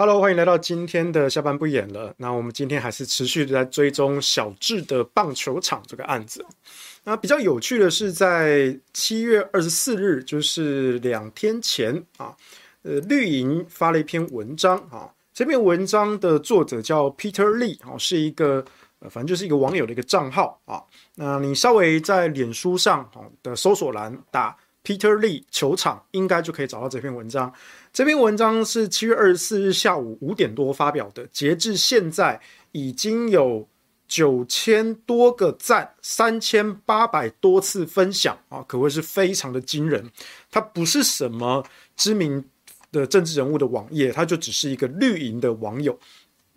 ？Hello，欢迎来到今天的下班不演了。那我们今天还是持续的在追踪小智的棒球场这个案子。那比较有趣的是，在七月二十四日，就是两天前啊，呃，绿营发了一篇文章啊。这篇文章的作者叫 Peter Lee 啊，是一个呃，反正就是一个网友的一个账号啊。那你稍微在脸书上的搜索栏打 Peter Lee 球场，应该就可以找到这篇文章。这篇文章是七月二十四日下午五点多发表的，截至现在已经有九千多个赞，三千八百多次分享啊，可谓是非常的惊人。它不是什么知名的政治人物的网页，它就只是一个绿营的网友。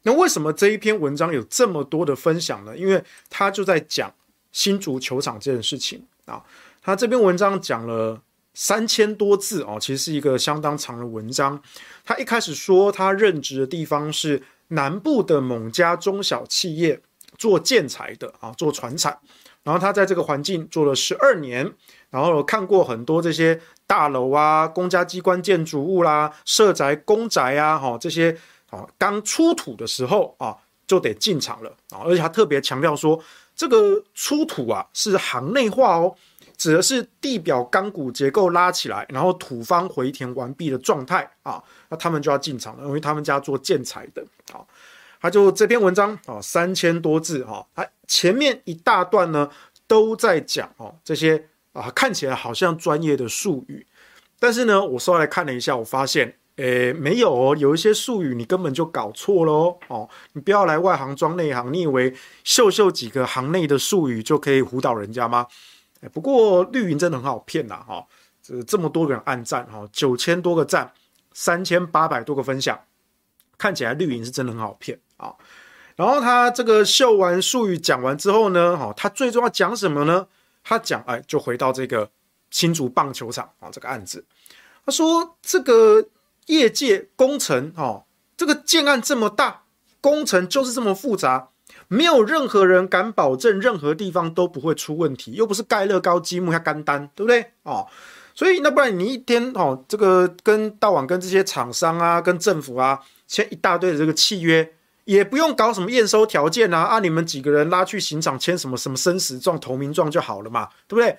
那为什么这一篇文章有这么多的分享呢？因为他就在讲新竹球场这件事情啊。他这篇文章讲了。三千多字哦，其实是一个相当长的文章。他一开始说，他任职的地方是南部的某家中小企业，做建材的啊，做船产。然后他在这个环境做了十二年，然后看过很多这些大楼啊、公家机关建筑物啦、社宅、公宅啊，哈，这些啊刚出土的时候啊，就得进场了啊。而且他特别强调说，这个出土啊是行内化哦。指的是地表钢骨结构拉起来，然后土方回填完毕的状态啊，那他们就要进场了，因为他们家做建材的啊。他就这篇文章啊，三千多字哈，他前面一大段呢都在讲哦这些啊看起来好像专业的术语，但是呢，我稍微看了一下，我发现诶没有哦，有一些术语你根本就搞错了哦，你不要来外行装内行，你以为秀秀几个行内的术语就可以唬倒人家吗？不过绿营真的很好骗呐，哈，这这么多人按赞，哈，九千多个赞，三千八百多个分享，看起来绿营是真的很好骗啊。然后他这个秀完术语讲完之后呢，哈，他最终要讲什么呢？他讲，哎，就回到这个新竹棒球场啊这个案子。他说，这个业界工程，哈，这个建案这么大，工程就是这么复杂。没有任何人敢保证任何地方都不会出问题，又不是盖乐高积木要干单，对不对？哦，所以那不然你一天哦，这个跟到晚跟这些厂商啊，跟政府啊签一大堆的这个契约，也不用搞什么验收条件啊，啊，你们几个人拉去刑场签什么什么生死状、投名状就好了嘛，对不对？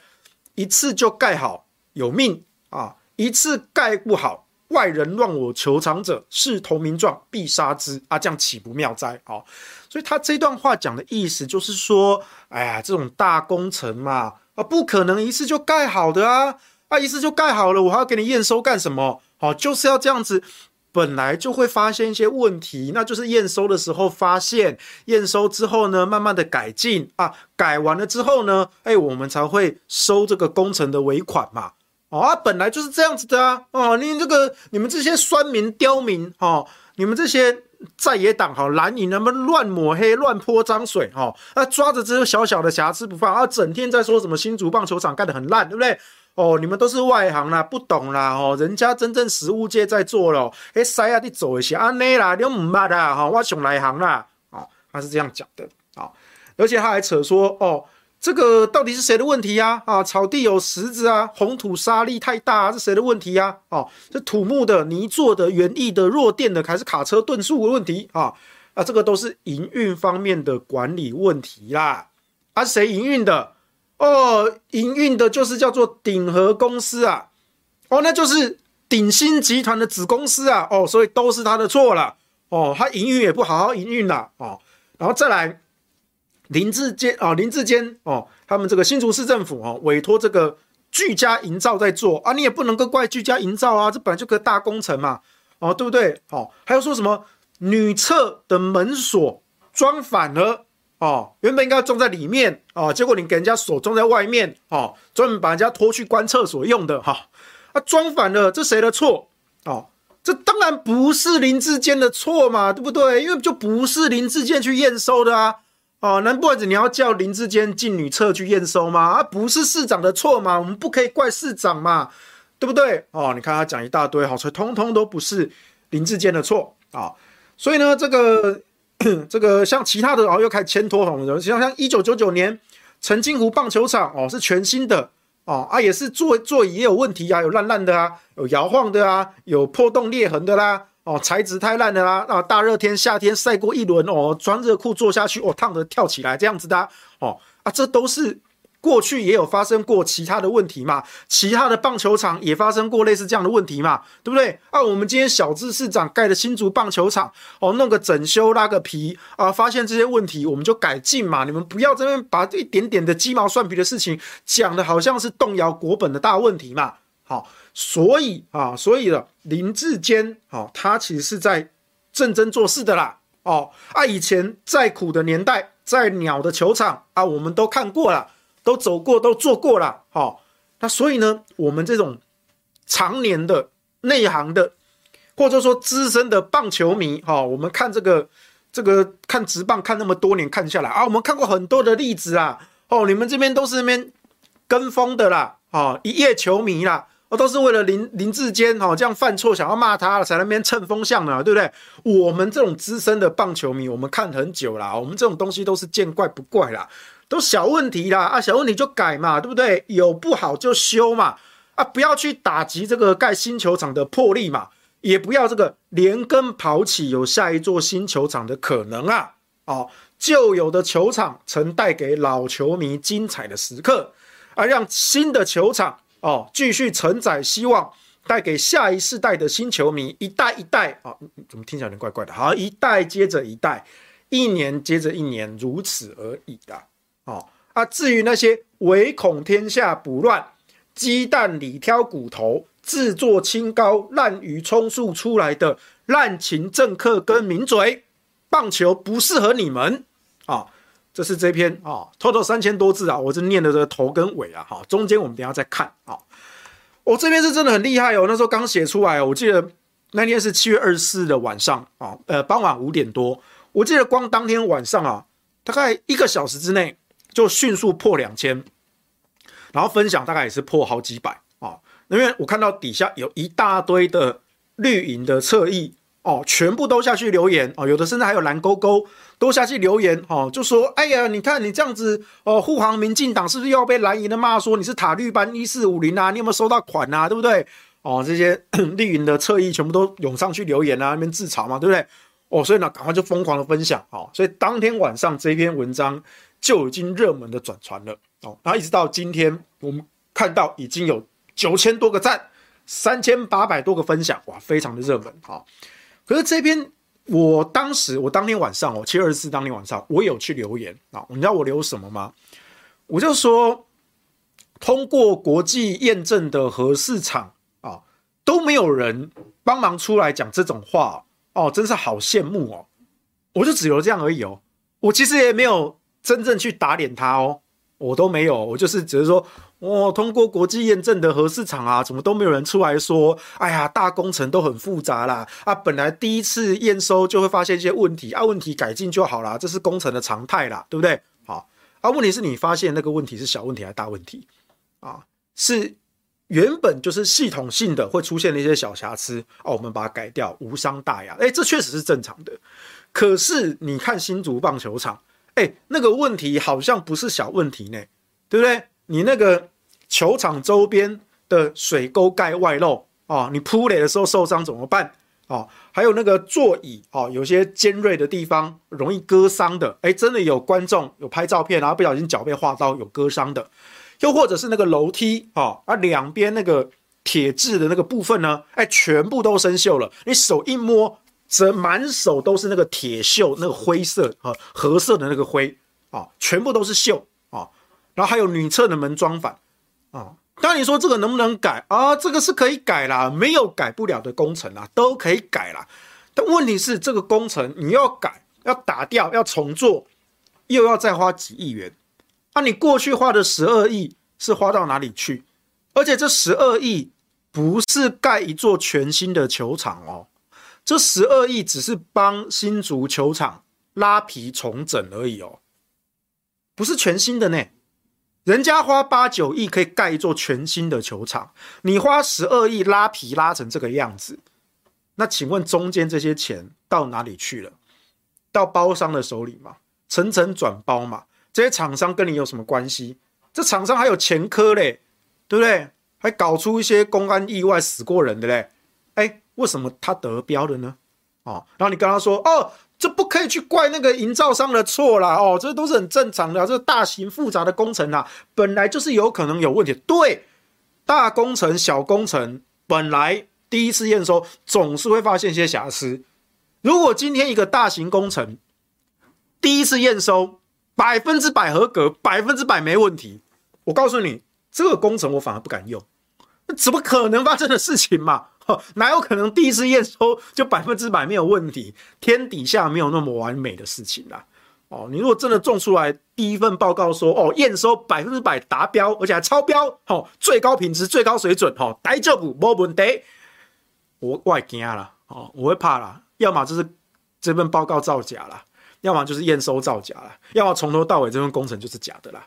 一次就盖好有命啊，一次盖不好。外人乱我球场者，视投名状必杀之啊！这样岂不妙哉？哦，所以他这段话讲的意思就是说，哎呀，这种大工程嘛，啊，不可能一次就盖好的啊！啊，一次就盖好了，我还要给你验收干什么？好，就是要这样子，本来就会发现一些问题，那就是验收的时候发现，验收之后呢，慢慢的改进啊，改完了之后呢，哎，我们才会收这个工程的尾款嘛。啊，本来就是这样子的啊！哦，你这个你们这些酸民刁民哦，你们这些在野党哈蓝营，他们乱抹黑、乱泼脏水哈，啊抓着这个小小的瑕疵不放啊，整天在说什么新竹棒球场盖得很烂，对不对？哦，你们都是外行啦，不懂啦哦，人家真正实务界在做了，哎，塞啊，你走一下啊，内啦，你唔捌啦哈，我上来行啦，哦，他是这样讲的啊，而且他还扯说哦。这个到底是谁的问题呀？啊，草地有石子啊，红土沙粒太大啊，是谁的问题呀？哦，这土木的、泥做的、园艺的、弱电的，还是卡车吨数的问题啊？啊，这个都是营运方面的管理问题啦。啊，谁营运的？哦，营运的就是叫做鼎和公司啊。哦，那就是鼎新集团的子公司啊。哦，所以都是他的错了。哦，他营运也不好好营运了。哦，然后再来。林志坚啊，林志坚哦，他们这个新竹市政府哦，委托这个居家营造在做啊，你也不能够怪居家营造啊，这本来就个大工程嘛，哦，对不对？哦，还有说什么女厕的门锁装反了，哦，原本应该装在里面哦，结果你给人家锁装在外面哦，专门把人家拖去关厕所用的哈，啊，装反了，这谁的错哦？这当然不是林志坚的错嘛，对不对？因为就不是林志坚去验收的啊，哦，难不成你要叫林志坚进女厕去验收吗？啊，不是市长的错嘛，我们不可以怪市长嘛，对不对？哦，你看他讲一大堆，好，所以通通都不是林志坚的错啊，所以呢，这个。这个像其他的，然后又开始牵拖红了。像像一九九九年澄清湖棒球场哦，是全新的哦啊，也是座座椅也有问题啊，有烂烂的啊，有摇晃的啊，有破洞裂痕的啦哦，材质太烂的啦啊，大热天夏天晒过一轮哦，穿热裤坐下去哦，烫的跳起来这样子的啊哦啊，这都是。过去也有发生过其他的问题嘛，其他的棒球场也发生过类似这样的问题嘛，对不对？啊，我们今天小智市长盖的新竹棒球场，哦，弄个整修拉个皮啊，发现这些问题我们就改进嘛。你们不要这边把一点点的鸡毛蒜皮的事情讲的好像是动摇国本的大问题嘛。好，所以啊，所以了林志坚，啊，他其实是在认真做事的啦。哦，啊，以前再苦的年代，在鸟的球场啊，我们都看过了。都走过，都做过了，好，那所以呢，我们这种常年的内行的，或者说资深的棒球迷，哈，我们看这个这个看直棒看那么多年看下来啊，我们看过很多的例子啊，哦，你们这边都是那边跟风的啦，哦，一夜球迷啦，都是为了林林志坚哦这样犯错想要骂他，才在那边蹭风向的，对不对？我们这种资深的棒球迷，我们看很久了，我们这种东西都是见怪不怪啦。都小问题啦，啊，小问题就改嘛，对不对？有不好就修嘛，啊，不要去打击这个盖新球场的魄力嘛，也不要这个连根刨起有下一座新球场的可能啊，哦，旧有的球场曾带给老球迷精彩的时刻，而让新的球场哦继续承载希望，带给下一世代的新球迷一代一代啊，哦，怎么听起来有点怪怪的？好，一代接着一代，一年接着一年，如此而已的。哦啊，至于那些唯恐天下不乱，鸡蛋里挑骨头，自作清高，滥竽充数出来的滥情政客跟名嘴，棒球不适合你们啊、这是这篇啊，total、三千多字啊，我是念的这个头跟尾啊，哈、中间我们等下再看啊。我、哦、这边是真的很厉害哦，那时候刚写出来，我记得那天是七月二十四的晚上啊、呃，傍晚五点多，我记得光当天晚上啊，大概一个小时之内。就迅速破两千，然后分享大概也是破好几百啊。因为我看到底下有一大堆的绿营的侧翼哦，全部都下去留言哦，有的甚至还有蓝勾勾都下去留言哦，就说：“哎呀，你看你这样子哦，护航民进党是不是又要被蓝营的骂说你是塔绿班一四五零啊？你有没有收到款啊？对不对？哦，这些 绿营的侧翼全部都涌上去留言啊，那边自嘲嘛，对不对？哦，所以呢，赶快就疯狂的分享哦，所以当天晚上这篇文章。就已经热门的转传了哦，然后一直到今天，我们看到已经有九千多个赞，三千八百多个分享，哇，非常的热门啊！可是这边，我当时我当天晚上哦，七月二十四当天晚上，我有去留言啊，你知道我留什么吗？我就说，通过国际验证的核市场啊，都没有人帮忙出来讲这种话哦，真是好羡慕哦！我就只留这样而已哦，我其实也没有。真正去打脸他哦，我都没有，我就是只是说，哦，通过国际验证的核市场啊，怎么都没有人出来说，哎呀，大工程都很复杂啦，啊，本来第一次验收就会发现一些问题，啊，问题改进就好啦，这是工程的常态啦，对不对？好，啊，问题是你发现那个问题是小问题还是大问题啊？是原本就是系统性的会出现的一些小瑕疵，哦，我们把它改掉，无伤大雅，哎，这确实是正常的。可是你看新竹棒球场。哎，那个问题好像不是小问题呢，对不对？你那个球场周边的水沟盖外露啊，你扑垒的时候受伤怎么办？哦，还有那个座椅哦，有些尖锐的地方容易割伤的。哎，真的有观众有拍照片，然后不小心脚被划到有割伤的。又或者是那个楼梯哦，啊，两边那个铁质的那个部分呢，哎，全部都生锈了。你手一摸。则满手都是那个铁锈，那个灰色啊，褐色的那个灰啊，全部都是锈啊。然后还有女厕的门装反啊。当你说这个能不能改啊？这个是可以改啦，没有改不了的工程啊，都可以改啦。但问题是这个工程你要改，要打掉，要重做，又要再花几亿元。那、你过去花的十二亿是花到哪里去？而且这十二亿不是盖一座全新的球场哦，这十二亿只是帮新竹球场拉皮重整而已哦，不是全新的呢。人家花八九亿可以盖一座全新的球场，你花十二亿拉皮拉成这个样子，那请问中间这些钱到哪里去了？到包商的手里吗？层层转包嘛。这些厂商跟你有什么关系？这厂商还有前科嘞，对不对？还搞出一些公安意外死过人的嘞，哎，为什么他得标了呢？哦，然后你跟他说，哦，这不可以去怪那个营造商的错啦，哦，这都是很正常的，这大型复杂的工程啊，本来就是有可能有问题。对，大工程、小工程，本来第一次验收总是会发现一些瑕疵。如果今天一个大型工程第一次验收，百分之百合格，百分之百没问题。我告诉你，这个工程我反而不敢用，那怎么可能发生的事情嘛？哪有可能第一次验收就百分之百没有问题？天底下没有那么完美的事情啦。哦，你如果真的种出来，第一份报告说哦，验收百分之百达标，而且还超标，哦，最高品质、最高水准，哦，大丈夫没问题。我我会惊啦，哦，我会怕啦，要么就是这份报告造假啦。要么就是验收造假啦，要么从头到尾这份工程就是假的啦。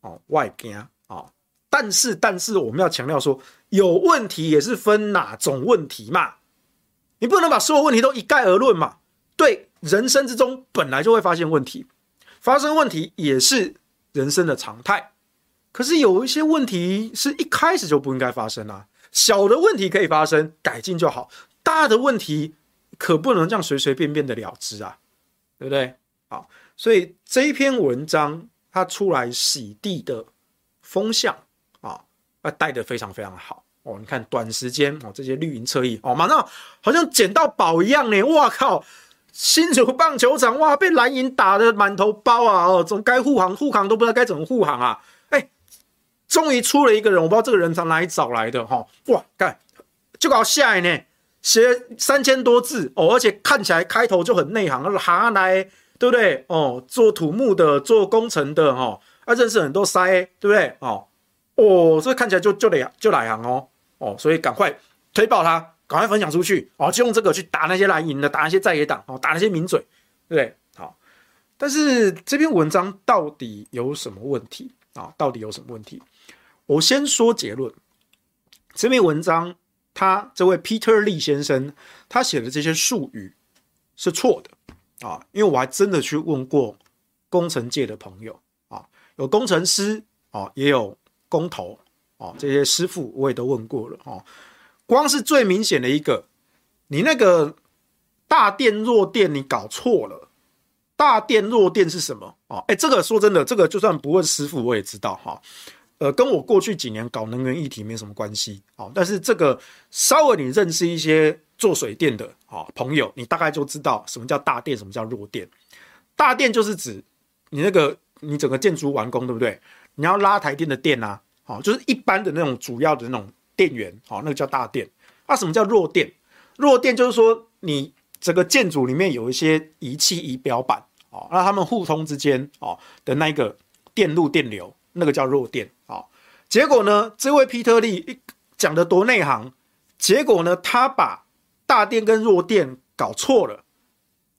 哦，外惊哦，但是但是我们要强调说，有问题也是分哪种问题嘛，你不能把所有问题都一概而论嘛。对，人生之中本来就会发现问题，发生问题也是人生的常态。可是有一些问题是一开始就不应该发生啊，小的问题可以发生，改进就好，大的问题可不能这样随随便便的了之啊。对不对？好，所以这一篇文章它出来洗地的风向啊，带的非常非常好哦。你看短时间哦，这些绿营侧翼哦，马上好像捡到宝一样呢。哇靠！新竹棒球场哇，被蓝营打得满头包啊！哦，总该护航护航都不知道该怎么护航啊！哎，终于出了一个人，我不知道这个人从哪里找来的哈、哇，看就搞下来呢。写三千多字哦，而且看起来开头就很内行，行来对不对？哦，做土木的，做工程的哈，啊，认识很多塞，对不对？哦，哦，这看起来就就得就来行哦，哦，所以赶快推爆他，赶快分享出去哦，就用这个去打那些蓝营的，打那些在野党哦，打那些名嘴，对不对？好，但是这篇文章到底有什么问题啊？到底有什么问题？我先说结论，这篇文章。他这位 Peter Lee 先生，他写的这些术语是错的啊，因为我还真的去问过工程界的朋友啊，有工程师啊，也有工头哦，这些师傅我也都问过了哦。光是最明显的一个，你那个大电弱电你搞错了，大电弱电是什么啊？哎，这个说真的，这个就算不问师傅我也知道哈。呃，跟我过去几年搞能源议题没什么关系，哦，但是这个稍微你认识一些做水电的啊朋友，你大概就知道什么叫大电，什么叫弱电。大电就是指你那个你整个建筑完工，对不对？你要拉台电的电啊，好，就是一般的那种主要的那种电源，好，那个叫大电。那什么叫弱电？弱电就是说你整个建筑里面有一些仪器仪表板，哦，那他们互通之间哦的那个电路电流。那个叫弱电啊，结果呢，这位皮特利讲的多内行，结果呢，他把大电跟弱电搞错了。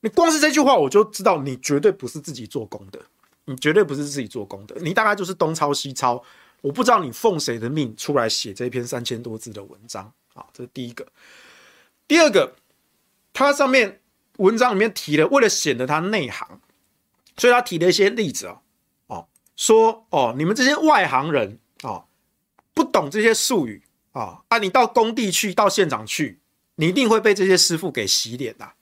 你光是这句话，我就知道你绝对不是自己做工的，你绝对不是自己做工的，你大概就是东抄西抄。我不知道你奉谁的命出来写这篇三千多字的文章啊，这是第一个。第二个，他上面文章里面提了，为了显得他内行，所以他提了一些例子啊。说哦，你们这些外行人啊、哦，不懂这些术语啊、哦、啊！你到工地去，到现场去，你一定会被这些师傅给洗脸的、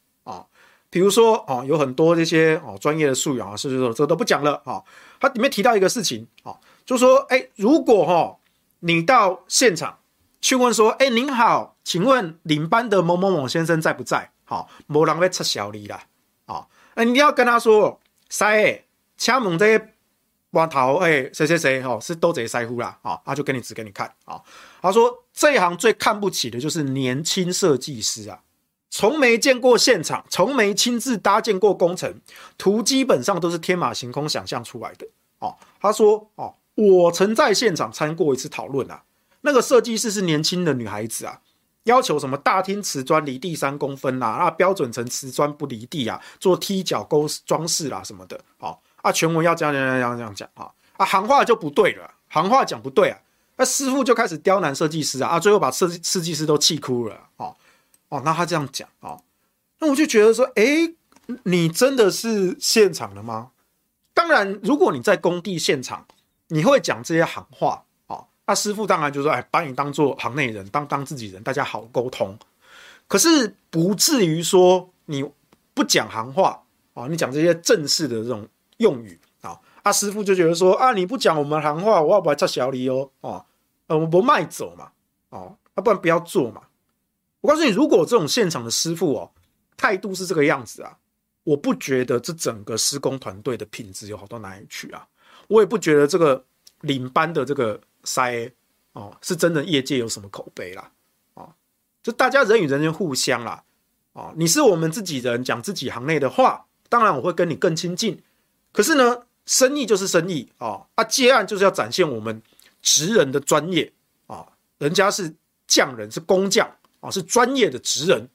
比如说哦，有很多这些哦专业的术语啊，是不是？这都不讲了啊、哦。他里面提到一个事情啊、哦，就说哎，如果哈、哦、你到现场去问说，哎，您好，请问领班的某某某先生在不在？好、哦，没人会插小你啦啊！哦、那你要跟他说，塞，请问这些。挖头哎，谁谁谁哦，是都贼师傅啦啊，他就跟你指给你看啊。他说这一行最看不起的就是年轻设计师啊，从没见过现场，从没亲自搭建过工程，图基本上都是天马行空想象出来的。哦，他说哦，我曾在现场参过一次讨论啊，那个设计师是年轻的女孩子啊。要求什么大厅瓷砖离地三公分啦，啊，标准层瓷砖不离地啊，做踢脚勾装饰啦什么的，好啊，全文要这样这样这样这样讲啊，啊，行话就不对了，行话讲不对啊，那师傅就开始刁难设计师啊，啊，最后把设设计师都气哭了，哦哦，那他这样讲啊，那我就觉得说，诶，你真的是现场的吗？当然，如果你在工地现场，你会讲这些行话哦。那师傅当然就说：“哎，把你当做行内人，当当自己人，大家好沟通。可是不至于说你不讲行话啊，你讲这些正式的这种用语啊。啊，师傅就觉得说啊，你不讲我们行话，我要不要拆小李哦？哦，呃，我不卖走嘛，哦，啊，不然不要做嘛。我告诉你，如果这种现场的师傅哦，态度是这个样子啊，我不觉得这整个施工团队的品质有好到哪里去啊。我也不觉得这个领班的这个。”塞哦，是真的业界有什么口碑啦？哦，就大家人与人间互相啦。哦，你是我们自己人，讲自己行内的话，当然我会跟你更亲近。可是呢，生意就是生意哦，啊，接案就是要展现我们职人的专业啊、哦，人家是匠人，是工匠啊、是专业的职人。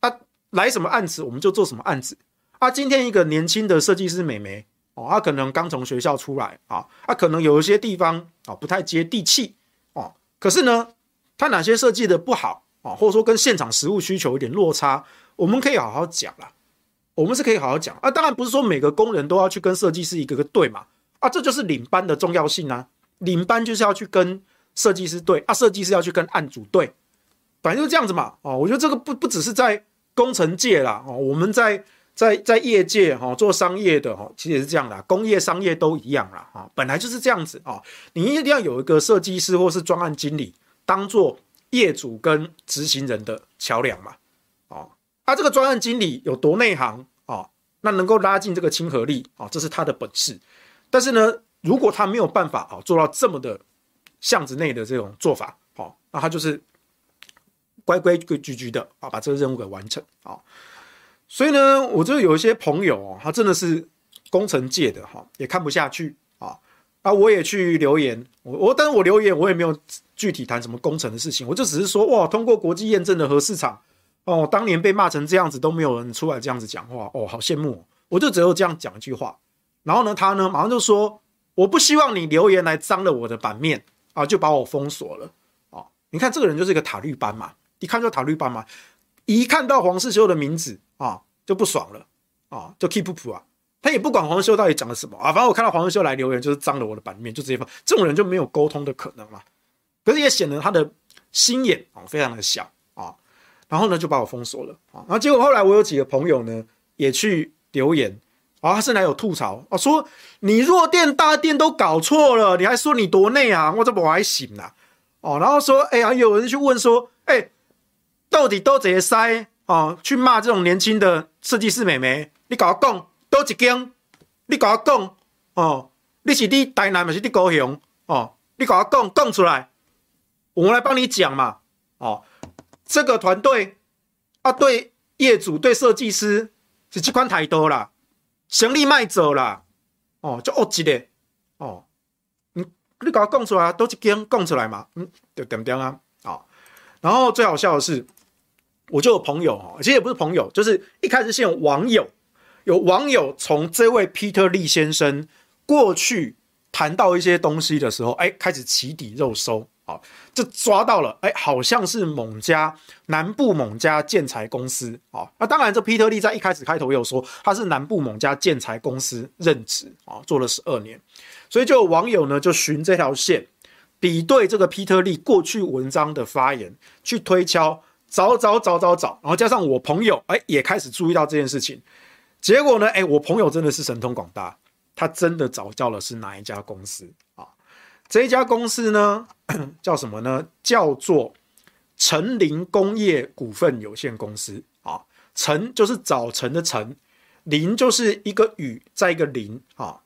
啊，来什么案子我们就做什么案子。啊，今天一个年轻的设计师美眉。哦，他可能刚从学校出来啊，他可能有一些地方啊不太接地气哦。可是呢，他哪些设计的不好啊，或者说跟现场实物需求有点落差，我们可以好好讲啦。我们是可以好好讲啊。当然不是说每个工人都要去跟设计师一个个对嘛啊，这就是领班的重要性啊。领班就是要去跟设计师对啊，设计师要去跟案主对，反正就是这样子嘛。哦，我觉得这个不不只是在工程界啦哦，我们在。在在业界哈做商业的哈，其实也是这样的，工业商业都一样啦哈，本来就是这样子啊。你一定要有一个设计师或是专案经理，当做业主跟执行人的桥梁嘛。哦，啊，这个专案经理有多内行啊？那能够拉近这个亲和力啊，这是他的本事。但是呢，如果他没有办法啊做到这么的巷子内的这种做法，好，那他就是规规矩矩的啊，把这个任务给完成啊。所以呢，我就有一些朋友哦，他真的是工程界的哈，也看不下去啊啊！我也去留言，我我但是我留言我也没有具体谈什么工程的事情，我就只是说哇，通过国际验证的核市场哦，当年被骂成这样子都没有人出来这样子讲话哦，好羡慕哦！我就只有这样讲一句话，然后呢，他呢马上就说我不希望你留言来脏了我的版面啊，就把我封锁了啊！你看这个人就是一个塔绿班嘛，一看就塔绿班嘛。一看到黄世修的名字啊，就不爽了啊，就 keep 不普啊，他也不管黄世修到底讲了什么啊，反正我看到黄世修来留言就是脏了我的版面，就直接放。这种人就没有沟通的可能嘛。可是也显得他的心眼啊非常的小啊，然后呢就把我封锁了啊，然后结果后来我有几个朋友呢也去留言啊，甚至还有吐槽啊，说你弱电大电都搞错了，你还说你多内行，我这不还行啊哦，然后说哎呀，有人去问说哎。到底都这些塞哦，去骂这种年轻的设计师妹妹，你跟我讲都一间，你跟我讲哦，你是你台南还是你高雄哦？你跟我讲讲出来，我们来帮你讲嘛哦。这个团队啊，对业主对设计师是这款态度啦，行李卖走啦哦，就恶极的哦。你你跟我讲出来，都一间讲出来嘛，嗯，就点点啊，哦。然后最好笑的是。我就有朋友哈，其实也不是朋友，就是一开始是有网友，有网友从这位 Peter Lee 先生过去谈到一些东西的时候，哎，开始起底肉搜，啊，就抓到了，哎，好像是某家南部某家建材公司，啊，那当然这 Peter Lee 在一开始开头有说他是南部某家建材公司任职，啊，做了十二年，所以就有网友呢就循这条线，比对这个 Peter Lee 过去文章的发言，去推敲。找找找找找，然后加上我朋友，哎，也开始注意到这件事情。结果呢，哎，我朋友真的是神通广大，他真的找到了是哪一家公司啊？这一家公司呢，叫什么呢？叫做晨林工业股份有限公司啊。晨就是早晨的晨，林就是一个雨，再一个林啊，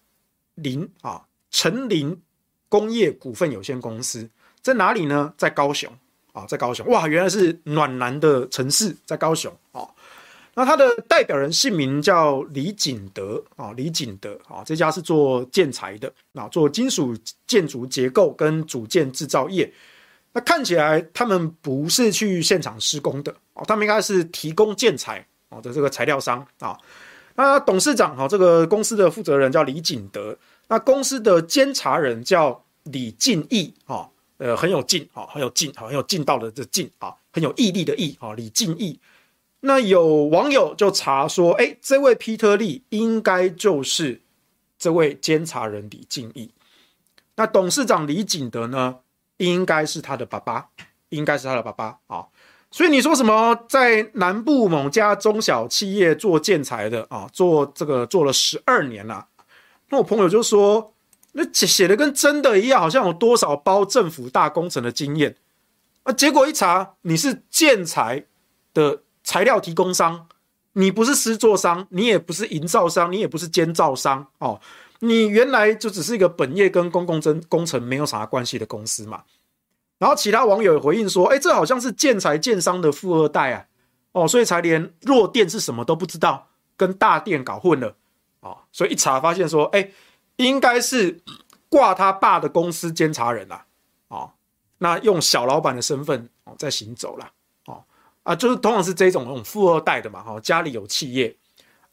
林啊，晨林工业股份有限公司在哪里呢？在高雄啊，在高雄哇，原来是暖男的城市，在高雄啊。那他的代表人姓名叫李锦德啊，李锦德啊，这家是做建材的啊，做金属建筑结构跟组件制造业。那看起来他们不是去现场施工的哦，他们应该是提供建材哦的这个材料商啊。那董事长哈，这个公司的负责人叫李锦德，那公司的监察人叫李敬义啊，呃，很有劲啊，很有劲，很有劲道的这劲啊，很有毅力的毅啊，李敬义。那有网友就查说，哎，这位皮特利应该就是这位监察人李敬义。那董事长李锦德呢，应该是他的爸爸，应该是他的爸爸啊。所以你说什么在南部某家中小企业做建材的啊，做这个做了十二年了。那我朋友就说，那写写的跟真的一样，好像有多少包政府大工程的经验啊？结果一查，你是建材的。材料提供商，你不是施作商，你也不是营造商，你也不是监造商哦，你原来就只是一个本业跟公共工工程没有啥关系的公司嘛。然后其他网友也回应说，哎，这好像是建材建商的富二代啊，哦，所以才连弱电是什么都不知道，跟大电搞混了哦，所以一查发现说，哎，应该是挂他爸的公司监察人啦，哦，那用小老板的身份哦在行走了。啊，就是通常是这种那种富二代的嘛，哈，家里有企业，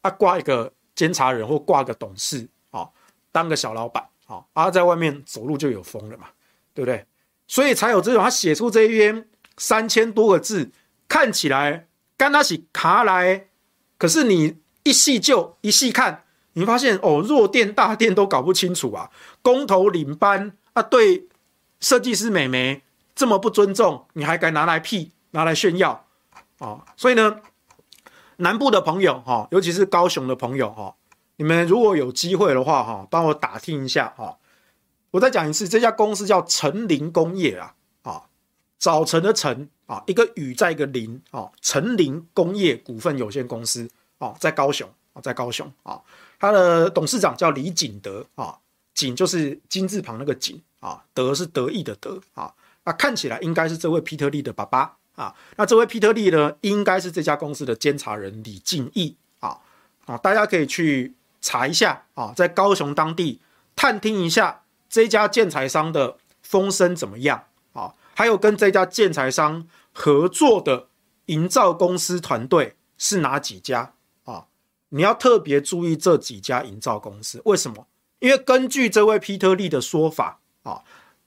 啊，挂一个监察人或挂个董事，啊，当个小老板，啊，啊，在外面走路就有风了嘛，对不对？所以才有这种他写出这一篇三千多个字，看起来刚那是卡来，可是你一细就一细看，你发现哦，弱电大电都搞不清楚啊，工头领班啊，对设计师美眉这么不尊重，你还敢拿来屁拿来炫耀？哦，所以呢，南部的朋友哈，尤其是高雄的朋友哈，你们如果有机会的话哈，帮我打听一下哈。我再讲一次，这家公司叫成林工业啊，啊，早晨的晨啊，一个雨在一个林啊，成林工业股份有限公司啊，在高雄啊，在高雄啊，他的董事长叫李锦德啊，锦就是金字旁那个锦啊，德是得意的德啊，那看起来应该是这位皮特利的爸爸。啊，那这位皮特利呢，应该是这家公司的监察人李敬义啊啊，大家可以去查一下啊，在高雄当地探听一下这家建材商的风声怎么样啊，还有跟这家建材商合作的营造公司团队是哪几家？你要特别注意这几家营造公司，为什么？因为根据这位皮特利的说法啊，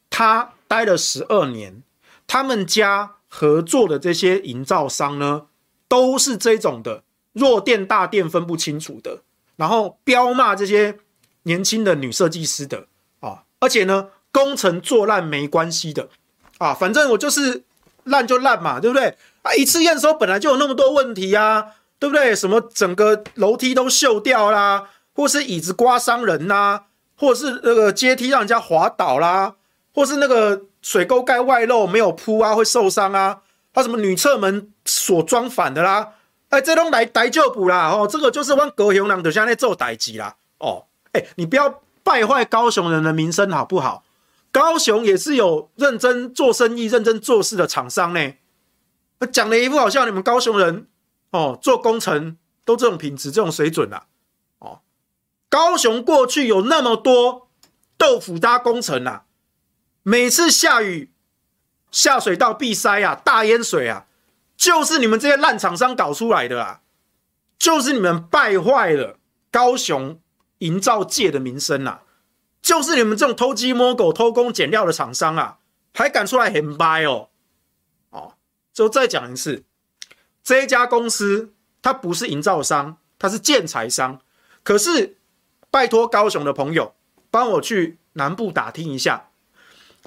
他待了十二年，他们家。合作的这些营造商呢，都是这种的弱电大电分不清楚的，然后彪骂这些年轻的女设计师的啊，而且呢，工程做烂没关系的啊，反正我就是烂就烂嘛，对不对？啊，一次验收本来就有那么多问题啊，对不对？什么整个楼梯都锈掉啦，或是椅子刮伤人呐，或者是那个阶梯让人家滑倒啦，或是那个。水沟盖外露没有铺啊，会受伤啊。他什么女厕门锁装反的啦，哎，这都来逮就补啦。哦，这个就是往高雄人就像在做代志啦。哦，哎，你不要败坏高雄人的名声好不好？高雄也是有认真做生意、认真做事的厂商呢。讲的一副好像你们高雄人哦，做工程都这种品质、这种水准啦。哦，高雄过去有那么多豆腐渣工程啊。每次下雨，下水道闭塞啊，大淹水啊，就是你们这些烂厂商搞出来的啊，就是你们败坏了高雄营造界的名声啊，就是你们这种偷鸡摸狗、偷工减料的厂商啊，还敢出来很掰哦，哦，就再讲一次，这家公司它不是营造商，它是建材商，可是拜托高雄的朋友帮我去南部打听一下。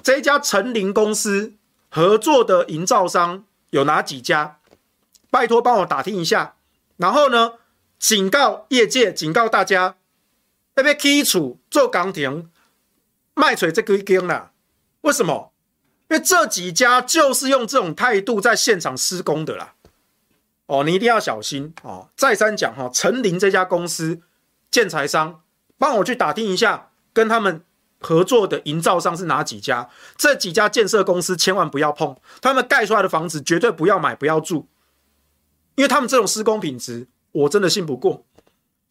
这家成林公司合作的营造商有哪几家？拜托帮我打听一下。然后呢，警告业界，警告大家，要不要起厝做工程，卖锤这个一根啦。为什么？因为这几家就是用这种态度在现场施工的啦。哦，你一定要小心哦。再三讲哈，晨林这家公司建材商，帮我去打听一下，跟他们。合作的营造商是哪几家？这几家建设公司千万不要碰，他们盖出来的房子绝对不要买，不要住，因为他们这种施工品质，我真的信不过。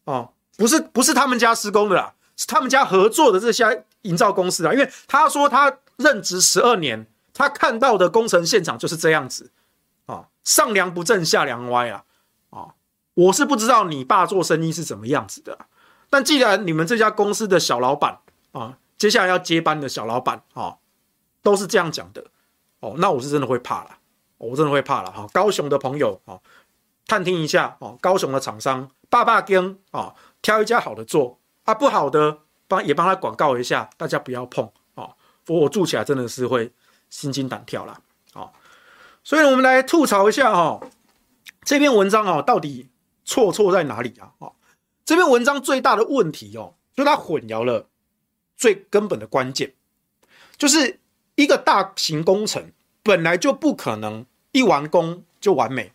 哦，不是不是他们家施工的啦，是他们家合作的这些营造公司啊，因为他说他任职十二年，他看到的工程现场就是这样子上梁不正下梁歪啊，啊、我是不知道你爸做生意是怎么样子的，但既然你们这家公司的小老板啊、接下来要接班的小老板啊、都是这样讲的哦，那我是真的会怕了，我真的会怕了哈、高雄的朋友啊。探听一下哦，高雄的厂商爸爸跟啊，挑一家好的做啊，不好的帮也帮他广告一下，大家不要碰哦。我住起来真的是会心惊胆跳啦。所以我们来吐槽一下哈，这篇文章啊到底错错在哪里啊？哦，这篇文章最大的问题哦，就它混淆了最根本的关键，就是一个大型工程本来就不可能一完工就完美。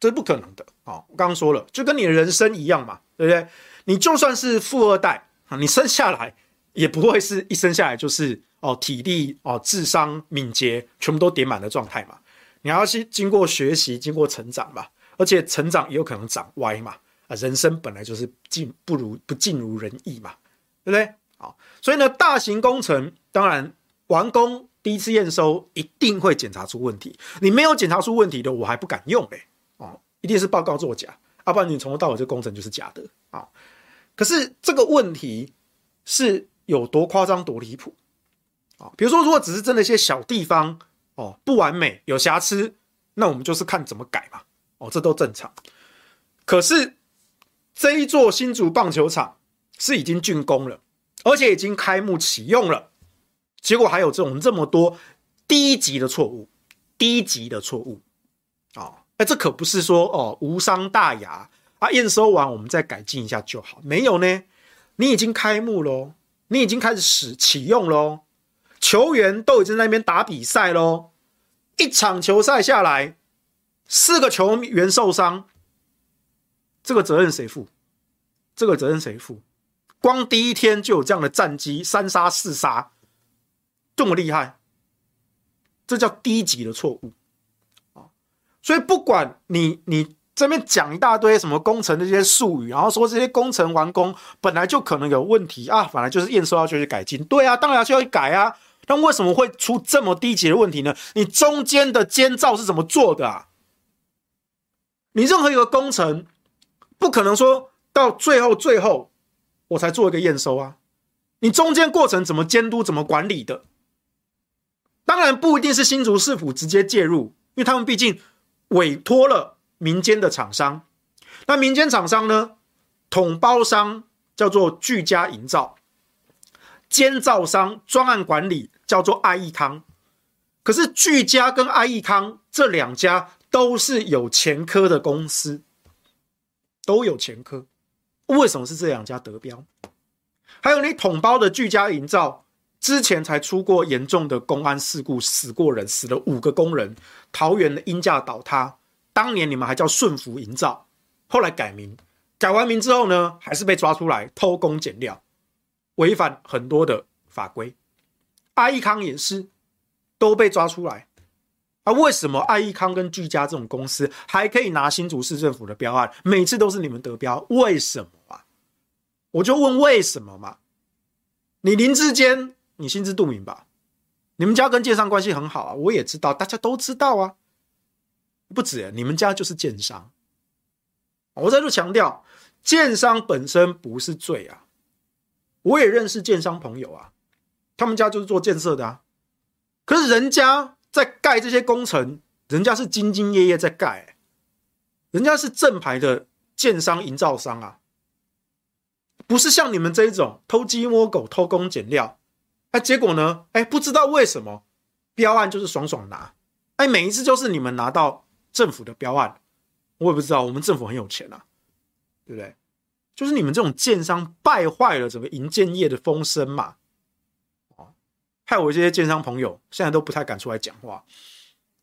这是不可能的啊！我刚刚说了，就跟你的人生一样嘛，对不对？你就算是富二代啊，你生下来也不会是一生下来就是哦，体力哦，智商敏捷全部都点满的状态嘛。你要去经过学习，经过成长嘛，而且成长也有可能长歪嘛啊！人生本来就是尽不如不尽如人意嘛，对不对？好，所以呢，大型工程当然完工第一次验收一定会检查出问题，你没有检查出问题的，我还不敢用嘞。一定是报告作假，要、啊、不然你从头到尾这工程就是假的啊！可是这个问题是有多夸张、多离谱啊？比如说，如果只是真的一些小地方哦，不完美、有瑕疵，那我们就是看怎么改嘛。哦，这都正常。可是这一座新竹棒球场是已经竣工了，而且已经开幕启用了，结果还有这种这么多低级的错误，低级的错误！哦哎，这可不是说哦无伤大雅啊，验收完我们再改进一下就好。没有呢，你已经开幕喽，你已经开始使启用喽，球员都已经在那边打比赛喽。一场球赛下来，四个球员受伤，这个责任谁负？这个责任谁负？光第一天就有这样的战绩，三杀四杀，这么厉害，这叫低级的错误啊。所以不管你你这边讲一大堆什么工程的这些术语，然后说这些工程完工本来就可能有问题啊，本来就是验收要就去改进，对啊，当然要去改啊。那为什么会出这么低级的问题呢？你中间的监造是怎么做的啊？你任何一个工程不可能说到最后最后我才做一个验收啊，你中间过程怎么监督怎么管理的？当然不一定是新竹市府直接介入，因为他们毕竟。委托了民间的厂商，那民间厂商呢？统包商叫做聚家营造，监造商专案管理叫做爱益康。可是聚佳跟爱益康这两家都是有前科的公司，都有前科。为什么是这两家得标？还有你统包的聚佳营造。之前才出过严重的工安事故，死过人，死了五个工人。桃园的鹰架倒塌，当年你们还叫顺福营造，后来改名，改完名之后呢，还是被抓出来偷工减料，违反很多的法规。爱益康也是都被抓出来，啊，为什么爱益康跟聚佳这种公司还可以拿新竹市政府的标案，每次都是你们得标，为什么啊？我就问为什么嘛？你林志坚。你心知肚明吧？你们家跟建商关系很好啊，我也知道，大家都知道啊。不止，你们家就是建商。我再度强调，建商本身不是罪啊。我也认识建商朋友啊，他们家就是做建设的啊。可是人家在盖这些工程，人家是兢兢业业在盖，人家是正牌的建商营造商啊，不是像你们这一种偷鸡摸狗、偷工减料。哎，结果呢？哎，不知道为什么标案就是爽爽拿，哎，每一次就是你们拿到政府的标案，我也不知道，我们政府很有钱啊，对不对？就是你们这种建商败坏了整个营建业的风声嘛，害我这些建商朋友现在都不太敢出来讲话，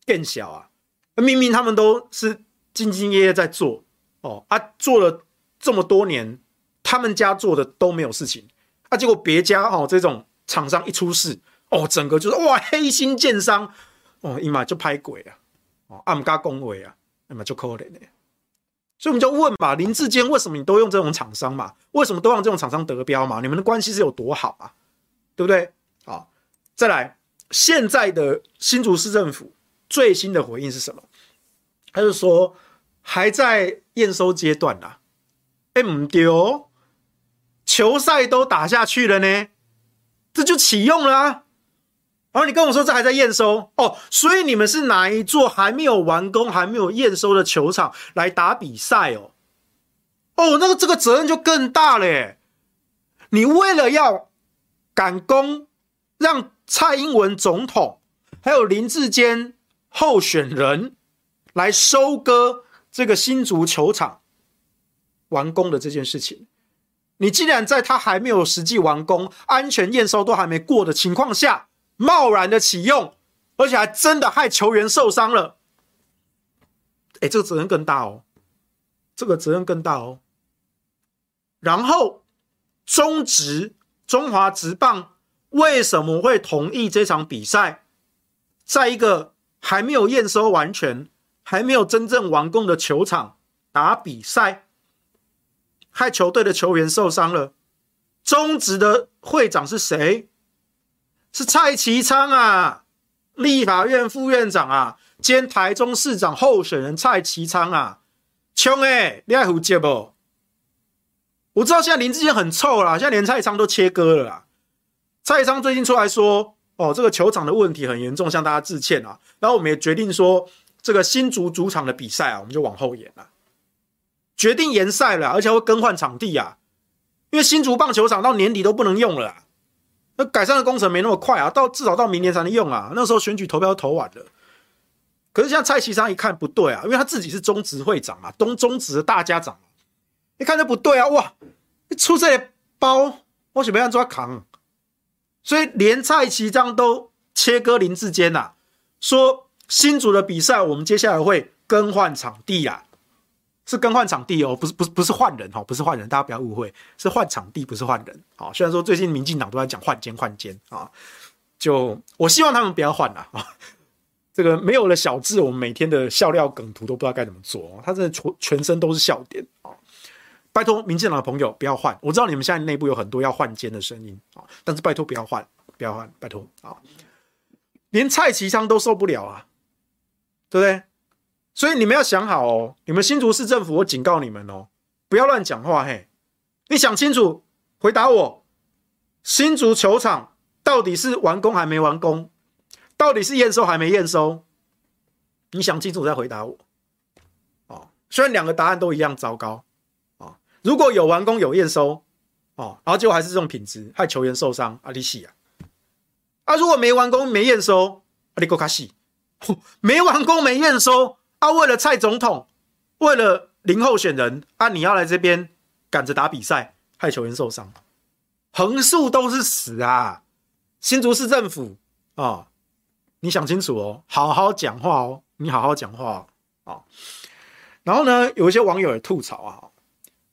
更小啊，明明他们都是兢兢业业在做，哦啊，做了这么多年，他们家做的都没有事情，啊，结果别家哦这种。厂商一出事，哦，整个就是哇黑心建商，哦，一嘛就拍鬼啊，哦，暗加恭维啊，那么就可怜的。所以我们就问嘛，林志坚为什么你都用这种厂商嘛？为什么都让这种厂商得标嘛？你们的关系是有多好啊？对不对？再来，现在的新竹市政府最新的回应是什么？他就说还在验收阶段啦。哎，唔丢，球赛都打下去了呢，这就启用了啊。然后你跟我说这还在验收哦，所以你们是哪一座还没有完工、还没有验收的球场来打比赛哦？哦，那个这个责任就更大了耶。你为了要赶工，让蔡英文总统还有林志坚候选人来收割这个新足球场完工的这件事情，你既然在他还没有实际完工、安全验收都还没过的情况下，贸然的启用，而且还真的害球员受伤了。哎，这个责任更大哦，这个责任更大哦。然后，中职中华职棒为什么会同意这场比赛，在一个还没有验收完全、还没有真正完工的球场打比赛，害球队的球员受伤了？中职的会长是谁？是蔡其昌啊，立法院副院长啊，兼台中市长候选人蔡其昌啊，穷哎，你爱胡接不？我知道现在林志坚很臭啦，现在连蔡昌都切割了啦。蔡其昌最近出来说，哦，这个球场的问题很严重，向大家致歉啊。然后我们也决定说，这个新竹主场的比赛啊，我们就往后延了，决定延赛了，而且会更换场地啊，因为新竹棒球场到年底都不能用了。那改善的工程没那么快啊，到至少到明年才能用啊。那时候选举投票都投完了，可是像蔡其昌一看不对啊，因为他自己是中职会长啊，东中职的大家长，一看就不对啊，哇，出这些包，我准备让抓扛，所以连蔡其章都切割林志坚呐，说新竹的比赛我们接下来会更换场地啊。是更换场地哦，不是不是不是换人哈，不是换人，大家不要误会，是换场地，不是换人。好，虽然说最近民进党都在讲换监换监啊，就我希望他们不要换了啊。这个没有了小智，我们每天的笑料梗图都不知道该怎么做哦，他真的全全身都是笑点！拜托民进党的朋友不要换，我知道你们现在内部有很多要换监的声音啊，但是拜托不要换，不要换，拜托啊！连蔡其昌都受不了啊，对不对？所以你们要想好哦，你们新竹市政府，我警告你们哦，不要乱讲话嘿！你想清楚，回答我，新竹球场到底是完工还没完工？到底是验收还没验收？你想清楚再回答我。哦，虽然两个答案都一样糟糕，如果有完工有验收，哦，然后结果还是这种品质，害球员受伤，阿里西啊！啊，如果没完工没验收，阿里够卡西，没完工没验收。啊，为了蔡总统，为了零候选人啊，你要来这边赶着打比赛，害球员受伤，横竖都是死啊！新竹市政府啊、你想清楚哦，好好讲话哦，你好好讲话啊、哦！然后呢，有一些网友也吐槽啊，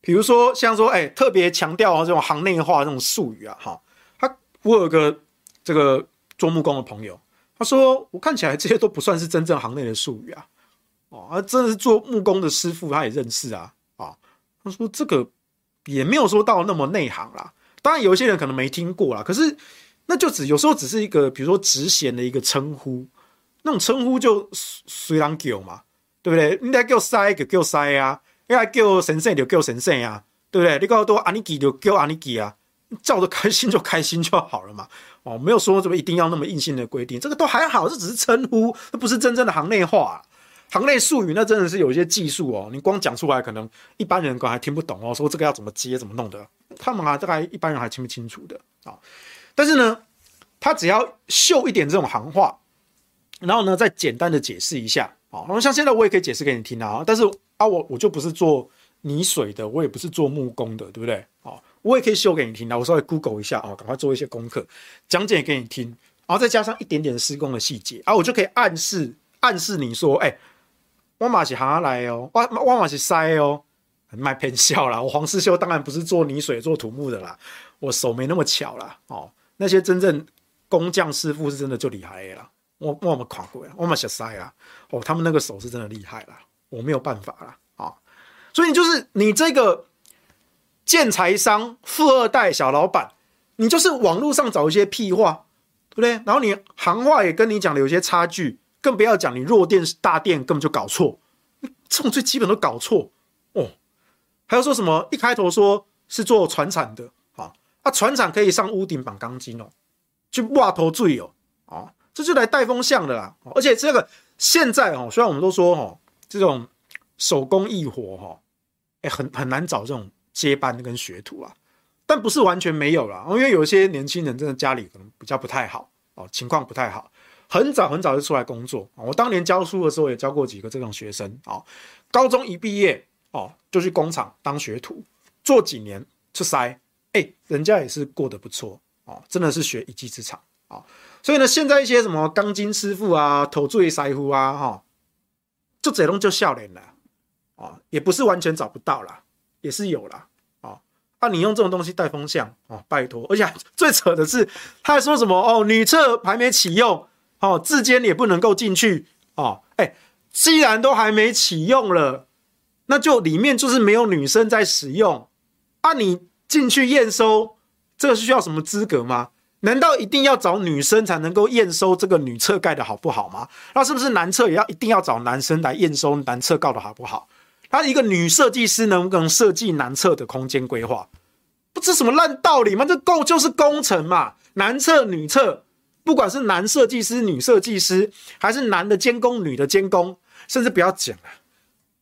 比如说像说，哎，特别强调这种行内话这种术语啊，哈，他我有个这个做木工的朋友，他说我看起来这些都不算是真正行内的术语啊。哦啊，真的是做木工的师傅，他也认识啊。啊，他说这个也没有说到那么内行啦。当然，有一些人可能没听过啦。可是，那就只有时候只是一个，比如说职衔的一个称呼，那种称呼就随人叫嘛，对不对？你来叫师就叫塞啊，要来叫先生就叫先生啊，对不对？你告诉我阿尼基就叫阿尼基啊，叫着开心就开心就好了嘛。哦，没有说怎么一定要那么硬性的规定，这个都还好，这只是称呼，这不是真正的行内话啊。行内术语那真的是有一些技术哦，你光讲出来可能一般人可能还听不懂哦。说这个要怎么接怎么弄的，他们啊，大概一般人还清不清楚的啊。但是呢，他只要秀一点这种行话，然后呢再简单的解释一下啊。然后像现在我也可以解释给你听啊。但是啊，我我就不是做泥水的，我也不是做木工的，对不对？哦，我也可以秀给你听啊。我稍微 Google 一下啊，赶快做一些功课，讲解给你听，然后再加上一点点施工的细节啊，我就可以暗示暗示你说，哎。我马是行来哦，我我嘛是塞哦，卖偏笑啦。我黄世修当然不是做泥水、做土木的啦，我手没那么巧啦。哦。那些真正工匠师傅是真的就厉害了。我我们看过，我们小塞啊，哦，他们那个手是真的厉害了，我没有办法了啊。所以就是你这个建材商、富二代、小老板，你就是网络上找一些屁话，对不对？然后你行话也跟你讲的有些差距，更不要讲你弱电大电根本就搞错，这种最基本都搞错哦。还有说什么一开头说是做船产的啊，啊，船产可以上屋顶绑钢筋哦，去挖头最有啊。这就来带风向的啦，而且这个现在哦，虽然我们都说哦，这种手工艺活哈，哎，很很难找这种接班跟学徒啊，但不是完全没有啦，因为有一些年轻人真的家里可能比较不太好哦，情况不太好，很早很早就出来工作。我当年教书的时候也教过几个这种学生啊，高中一毕业哦，就去工厂当学徒，做几年出师，哎，人家也是过得不错哦，真的是学一技之长啊。所以呢，现在一些什么钢筋师傅啊、土锥师傅啊，哈，就这种就笑脸了啊，也不是完全找不到啦，也是有啦。啊。那你用这种东西带风向哦，拜托，而且 最扯的是，他还说什么哦，女厕还没启用，哦，自监也不能够进去哦，哎，既然都还没启用了，那就里面就是没有女生在使用，啊，你进去验收，这个需要什么资格吗？难道一定要找女生才能够验收这个女厕盖的好不好吗？那是不是男厕也要一定要找男生来验收男厕盖的好不好？他一个女设计师能不能设计男厕的空间规划？不是什么烂道理吗？这够就是工程嘛，男厕女厕，不管是男设计师、女设计师，还是男的监工、女的监工，甚至不要讲了，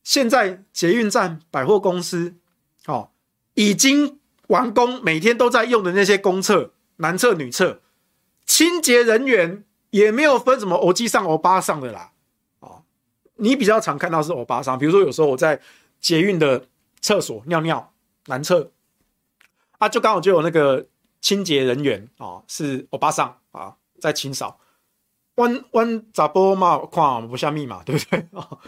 现在捷运站、百货公司，哦，已经完工，每天都在用的那些公厕。男厕、女厕，清洁人员也没有分什么欧吉桑、欧巴桑的啦。哦，你比较常看到是欧巴桑，比如说有时候我在捷运的厕所尿尿，男厕啊，就刚好就有那个清洁人员啊、是欧巴桑啊，在清扫。弯弯咋波嘛，看不下密码，对不对？哦，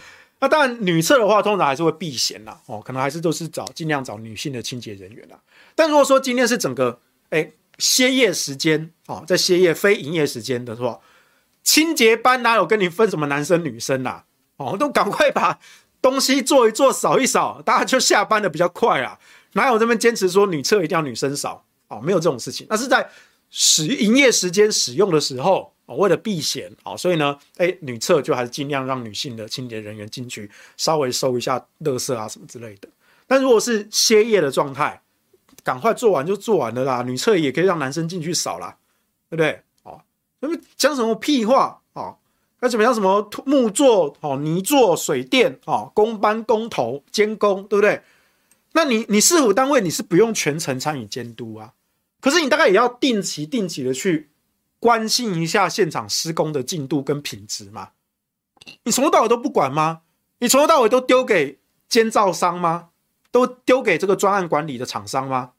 那当然，女厕的话，通常还是会避嫌啦。哦，可能还是都是找尽量找女性的清洁人员啦。但如果说今天是整个，哎。歇业时间哦，在歇业非营业时间的话，清洁班哪有跟你分什么男生女生呐？哦，都赶快把东西做一做，扫一扫，大家就下班的比较快啊。哪有这边坚持说女厕一定要女生扫？哦，没有这种事情。那是在使营业时间使用的时候，哦，为了避嫌，哦，所以呢，哎，女厕就还是尽量让女性的清洁人员进去，稍微收一下垃圾啊什么之类的。但如果是歇业的状态，赶快做完就做完了啦，女厕也可以让男生进去扫啦，对不对？哦，那么讲什么屁话啊？那怎么样？什么木作、哦泥作、水电、哦工班、工头、监工，对不对？那你你市府单位你是不用全程参与监督啊，可是你大概也要定期定期的去关心一下现场施工的进度跟品质嘛。你从头到尾都不管吗？你从头到尾都丢给监造商吗？都丢给这个专案管理的厂商吗？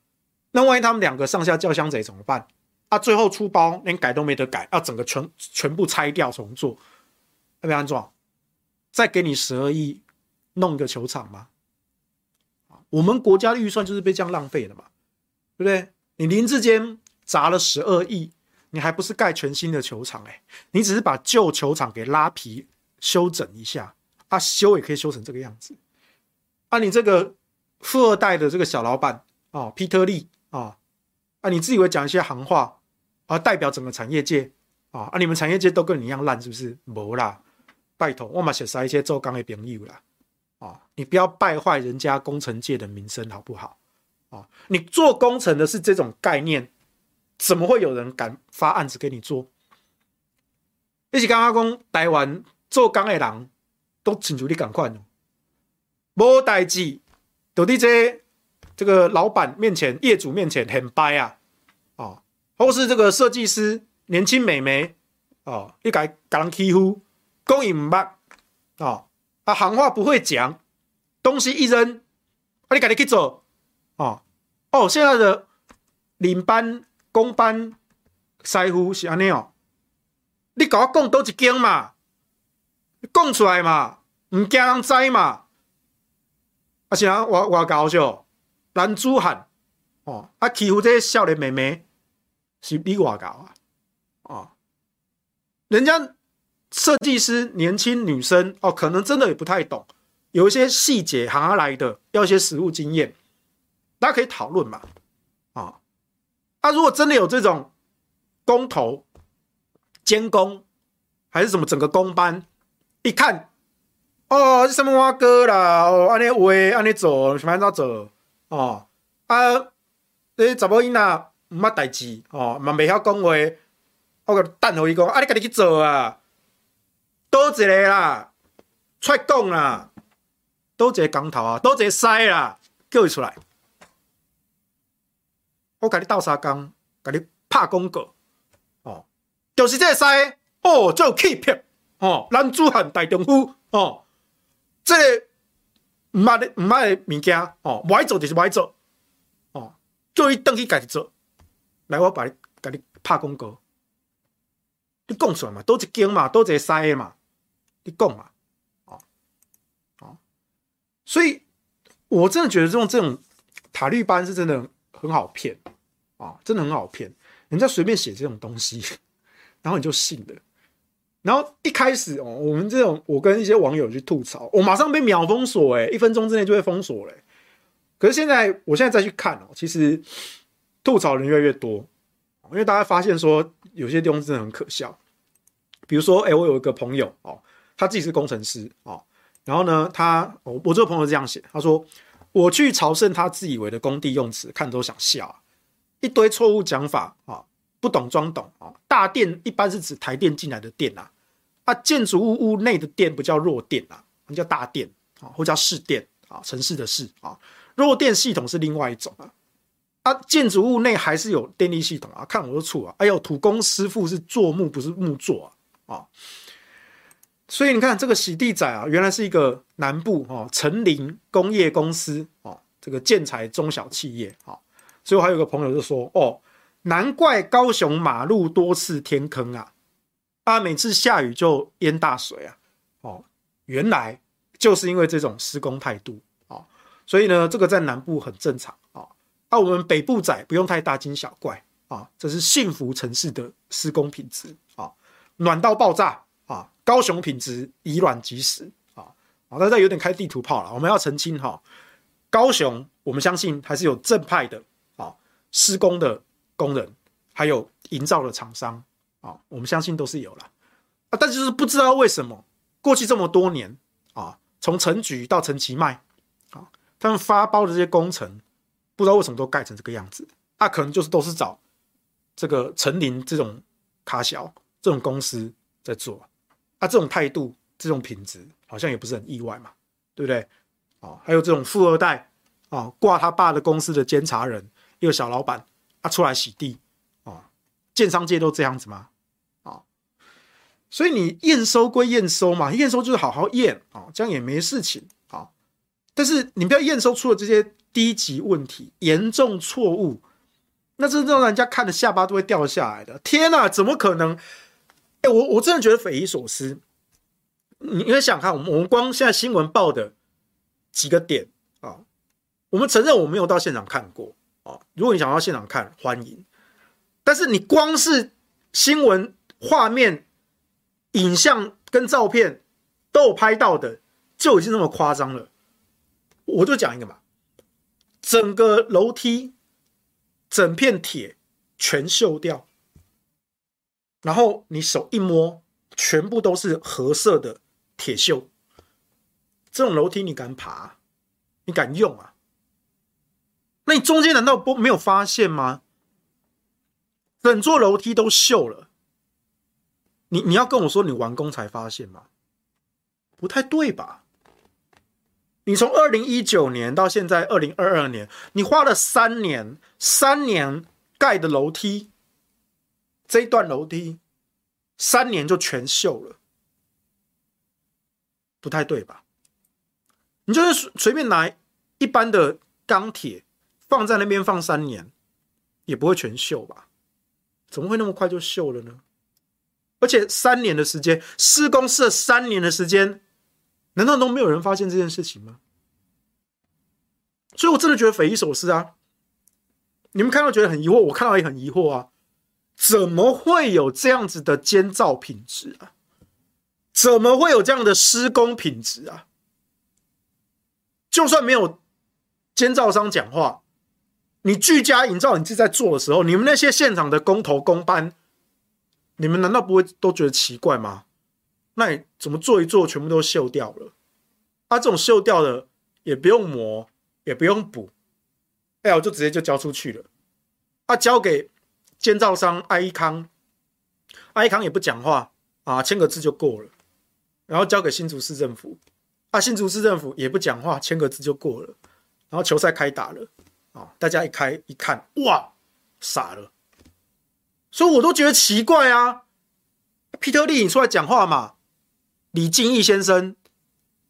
那万一他们两个上下叫相贼怎么办？啊，最后出包连改都没得改，要整个全全部拆掉重做，要不要安装？再给你十二亿弄一个球场吗？我们国家的预算就是被这样浪费的嘛，对不对？你林志坚砸了十二亿，你还不是盖全新的球场？哎，你只是把旧球场给拉皮修整一下，啊，修也可以修成这个样子。啊，你这个富二代的这个小老板哦，皮特利。啊啊！你自以为讲一些行话啊，代表整个产业界啊啊！你们产业界都跟你一样烂，是不是？没啦，拜托，我嘛写啥一些做钢的朋友啦啊！你不要败坏人家工程界的名声，好不好？啊！你做工程的是这种概念，怎么会有人敢发案子给你做？一起刚刚讲台湾做钢的人都请求你赶快，无代志，到底这？这个老板面前、业主面前很掰啊，哦，或是这个设计师年轻美眉哦，一改搞人欺负，工艺唔捌哦，啊行话不会讲，东西一扔，啊你赶紧去做哦哦，现在的领班、工班、师傅是安尼哦，你跟我讲多一间嘛，讲出来嘛，唔惊人知嘛，啊是啊，我我搞笑。男子汉哦，啊欺负这些少年妹妹，是比我高啊，啊，人家设计师年轻女生哦，可能真的也不太懂，有一些细节行下来的，要一些实务经验，大家可以讨论嘛，啊，啊，如果真的有这种工头监工，还是什么整个工班，一看，哦，什么挖哥啦，哦，按呢喂，按呢走，什么按走，哦，啊，你，查某囡仔。毋捌代志哦，嘛袂晓讲话，我个等互伊讲，啊，你家己去做啊，倒一个啦，出来讲啦，倒一个工头啊，倒一个师啦，叫伊出来，我甲你斗相共，甲你拍广告，哦，就是这个师，哦，做气魄，哦，男子汉大丈夫，哦，这个毋捌的毋捌的物件，哦，无爱做就是无爱做，哦，叫伊转去家己做。来，我把你给你拍广告，你讲出来嘛，多一间嘛，多一个塞嘛，你讲嘛，哦，哦，所以我真的觉得这种这种塔绿班是真的很好骗啊，哦，真的很好骗，人家随便写这种东西，然后你就信了，然后一开始哦，我们这种我跟一些网友去吐槽，我马上被秒封锁，诶，一分钟之内就会封锁嘞，可是现在我现在再去看哦，其实。吐槽人越来越多，因为大家发现说有些地方真的很可笑，比如说，哎，我有一个朋友哦，他自己是工程师哦，然后呢，他我我这个朋友这样写，他说我去朝圣他自以为的工地用词，看都想笑，一堆错误讲法啊，不懂装懂啊，大电一般是指台电进来的电啊，啊，建筑物屋内的电不叫弱电啊，那叫大电啊，或叫市电啊，城市的市啊，弱电系统是另外一种啊。啊建筑物内还是有电力系统啊，看我的错啊！哎呦，土工师傅是做木不是木做啊啊！所以你看这个洗地仔啊，原来是一个南部哦，成林工业公司哦，这个建材中小企业啊。所以我还有个朋友就说哦，难怪高雄马路多次天坑啊，啊，每次下雨就淹大水啊，哦，原来就是因为这种施工态度啊，所以呢，这个在南部很正常啊。那、我们北部仔不用太大惊小怪啊，这是幸福城市的施工品质啊，暖到爆炸啊！高雄品质以卵击石啊！啊，大家有点开地图炮了，我们要澄清哈，高雄我们相信还是有正派的啊，施工的工人，还有营造的厂商啊，我们相信都是有了啊，但就是不知道为什么过去这么多年啊，从陈菊到陈其迈啊，他们发包的这些工程。不知道为什么都盖成这个样子，那、可能就是都是找这个陈林这种卡小这种公司在做，啊，这种态度、这种品质，好像也不是很意外嘛，对不对？啊，还有这种富二代啊，挂他爸的公司的监察人，一个小老板，他、出来洗地，建商界都这样子吗？啊，所以你验收归验收嘛，验收就是好好验啊，这样也没事情啊，但是你不要验收出了这些。低级问题，严重错误，那这让人家看的下巴都会掉下来的。天哪，怎么可能？哎、我我真的觉得匪夷所思。你应该想看，我们我们光现在新闻报的几个点啊，我们承认我没有到现场看过啊。如果你想要现场看，欢迎。但是你光是新闻画面、影像跟照片都有拍到的，就已经那么夸张了。我就讲一个嘛。整个楼梯，整片铁全锈掉，然后你手一摸，全部都是褐色的铁锈。这种楼梯你敢爬？你敢用啊？那你中间难道不没有发现吗？整座楼梯都锈了，你你要跟我说你完工才发现吗？不太对吧？你从二零一九年到现在二零二二年，你花了三年，三年盖的楼梯，这一段楼梯，三年就全锈了，不太对吧？你就是随便拿一般的钢铁放在那边放三年，也不会全锈吧？怎么会那么快就锈了呢？而且三年的时间，施工是三年的时间。难道都没有人发现这件事情吗？所以我真的觉得匪夷所思啊！你们看到觉得很疑惑，我看到也很疑惑啊！怎么会有这样子的监造品质啊？怎么会有这样的施工品质啊？就算没有监造商讲话，你居家营造你自己在做的时候，你们那些现场的工头工班，你们难道不会都觉得奇怪吗？那你怎么做一做，全部都锈掉了？啊，这种锈掉的也不用磨，也不用补，哎，我就直接就交出去了。啊，交给监造商爱康，爱康也不讲话啊，签个字就过了。然后交给新竹市政府，啊，新竹市政府也不讲话，签个字就过了。然后球赛开打了，啊，大家一开一看，哇，傻了。所以我都觉得奇怪啊，皮特利，你出来讲话嘛？李敬义先生，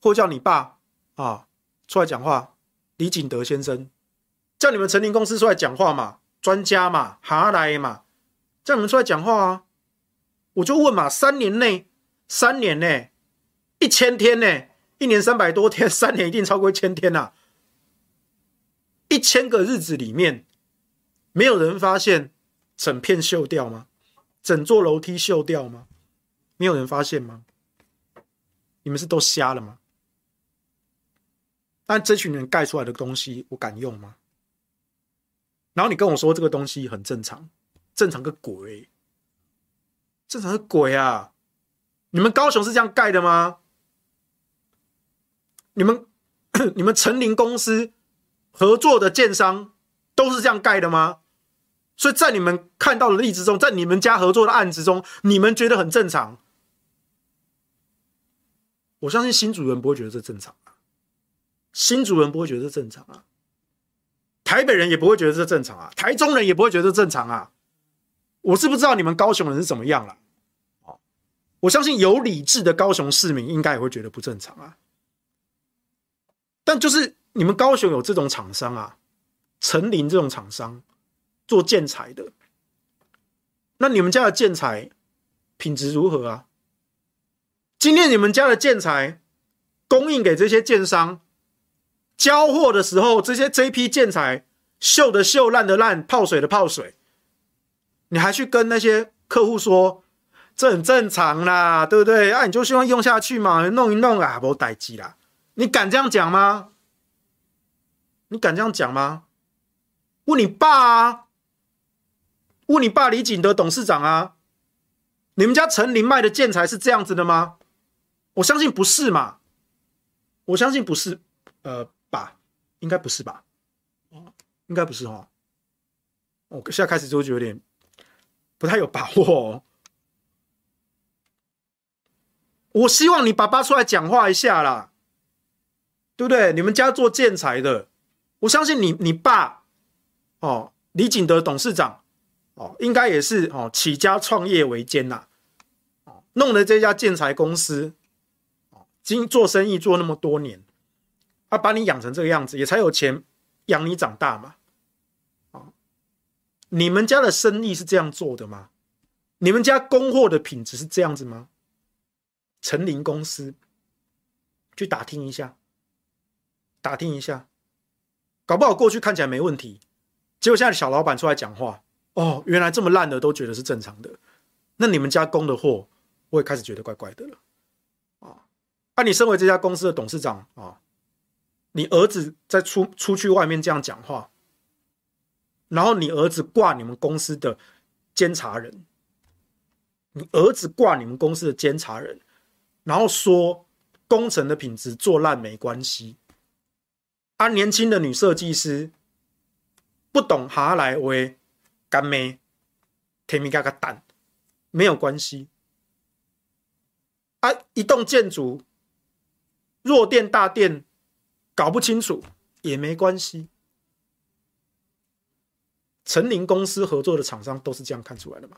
或叫你爸啊，出来讲话。李景德先生，叫你们成林公司出来讲话嘛？专家嘛，哈来嘛，叫你们出来讲话啊！我就问嘛，三年内，三年内，一千天呢？一年三百多天，三年一定超过一千天啊！一千个日子里面，没有人发现整片锈掉吗？整座楼梯锈掉吗？没有人发现吗？你们是都瞎了吗？但这群人盖出来的东西，我敢用吗？然后你跟我说这个东西很正常，正常个鬼，正常个鬼啊！你们高雄是这样盖的吗？你们 你们成林公司合作的建商都是这样盖的吗？所以在你们看到的例子中，在你们家合作的案子中，你们觉得很正常？我相信新主人不会觉得这正常啊，新主人不会觉得这正常啊。台北人也不会觉得这正常啊，台中人也不会觉得这正常啊。我是不知道你们高雄人是怎么样了。我相信有理智的高雄市民应该也会觉得不正常啊。但就是你们高雄有这种厂商啊，成林这种厂商做建材的，那你们家的建材品质如何啊？今天你们家的建材供应给这些建商。交货的时候，这些这批建材锈的锈、烂的烂、泡水的泡水，你还去跟那些客户说这很正常啦，对不对？啊，你就希望用下去嘛，弄一弄啊，没代志啦。你敢这样讲吗？你敢这样讲吗？问你爸啊，问你爸李景德董事长啊，你们家成林卖的建材是这样子的吗？我相信不是嘛，我相信不是，呃。吧，应该不是吧？哦，应该不是哦。我现在开始就觉得有点不太有把握哦。我希望你爸爸出来讲话一下啦，对不对？你们家做建材的，我相信你，你爸哦，李景德董事长哦，应该也是哦，起家创业维艰呐，哦，弄的这家建材公司，哦，经做生意做那么多年。他把你养成这个样子，也才有钱养你长大嘛。啊，你们家的生意是这样做的吗？你们家供货的品质是这样子吗？成林公司去打听一下，打听一下，搞不好过去看起来没问题，结果现在小老板出来讲话，哦，原来这么烂的都觉得是正常的，那你们家供的货，我也开始觉得怪怪的了。啊，那你身为这家公司的董事长啊。你儿子在出出去外面这样讲话，然后你儿子挂你们公司的监察人，你儿子挂你们公司的监察人，然后说工程的品质做烂没关系，啊，年轻的女设计师不懂哈来威干妹，甜蜜嘎嘎蛋，没有关系，啊，一栋建筑弱电大电。搞不清楚也没关系，成林公司合作的厂商都是这样看出来的嘛？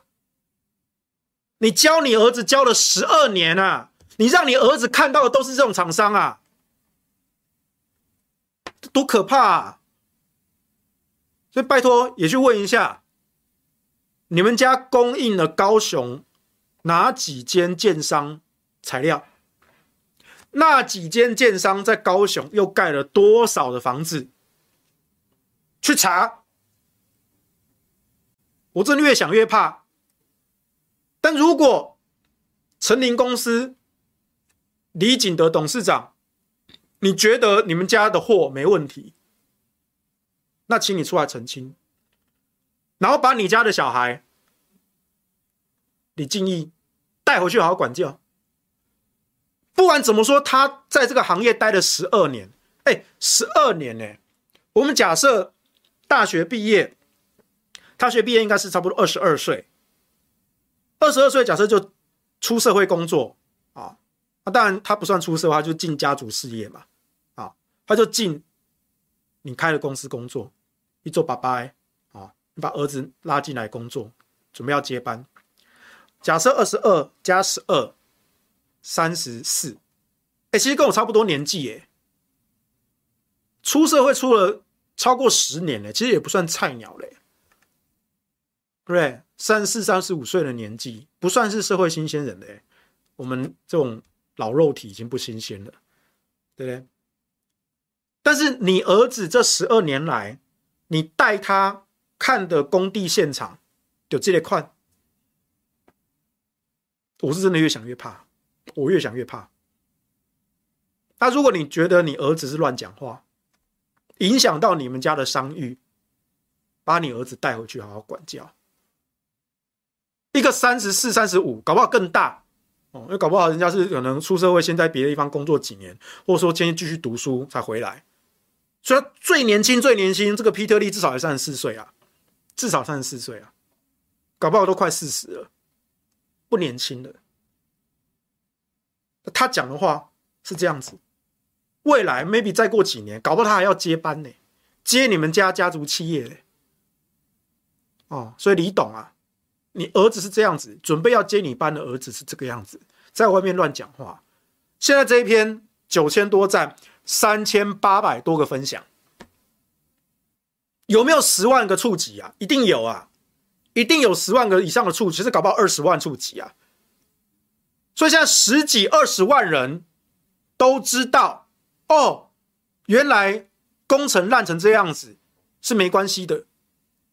你教你儿子教了十二年啊，你让你儿子看到的都是这种厂商啊，多可怕啊！所以拜托也去问一下，你们家供应了高雄哪几间建商材料？那几间建商在高雄又盖了多少的房子？去查！我真的越想越怕，但如果成林公司李景德董事长，你觉得你们家的货没问题，那请你出来澄清，然后把你家的小孩李敬义带回去好好管教。不管怎么说，他在这个行业待了十二年，哎，十二年呢？我们假设大学毕业，大学毕业应该是差不多二十二岁，二十二岁假设就出社会工作啊，那当然他不算出社会，他就进家族事业嘛，他就进你开的公司工作，你做爸爸啊，你把儿子拉进来工作，准备要接班。假设二十二加十二，三十四，哎，其实跟我差不多年纪耶。出社会出了超过十年了，其实也不算菜鸟嘞，对不对？三十四、三十五岁的年纪，不算是社会新鲜人嘞。我们这种老肉体已经不新鲜了，对不对？但是你儿子这十二年来，你带他看的工地现场，有这类款，我是真的越想越怕，我越想越怕。那如果你觉得你儿子是乱讲话，影响到你们家的商誉，把你儿子带回去好好管教。一个三十四、三十五，搞不好更大哦，因为搞不好人家是可能出社会，先在别的地方工作几年，或者说今天继续读书才回来。所以最年轻、最年轻，这个皮特利至少也三十四岁啊，至少三十四岁啊，搞不好都快四十了，不年轻了。他讲的话是这样子。未来 maybe 再过几年，搞不好他还要接班呢，接你们家家族企业嘞。哦，所以李董啊，你儿子是这样子，准备要接你班的儿子是这个样子，在外面乱讲话。现在这一篇九千多赞，三千八百多个分享，有没有十万个触及啊？一定有啊，一定有十万个以上的触及，其实搞不好二十万触及啊。所以现在十几二十万人都知道。哦，原来工程烂成这样子是没关系的。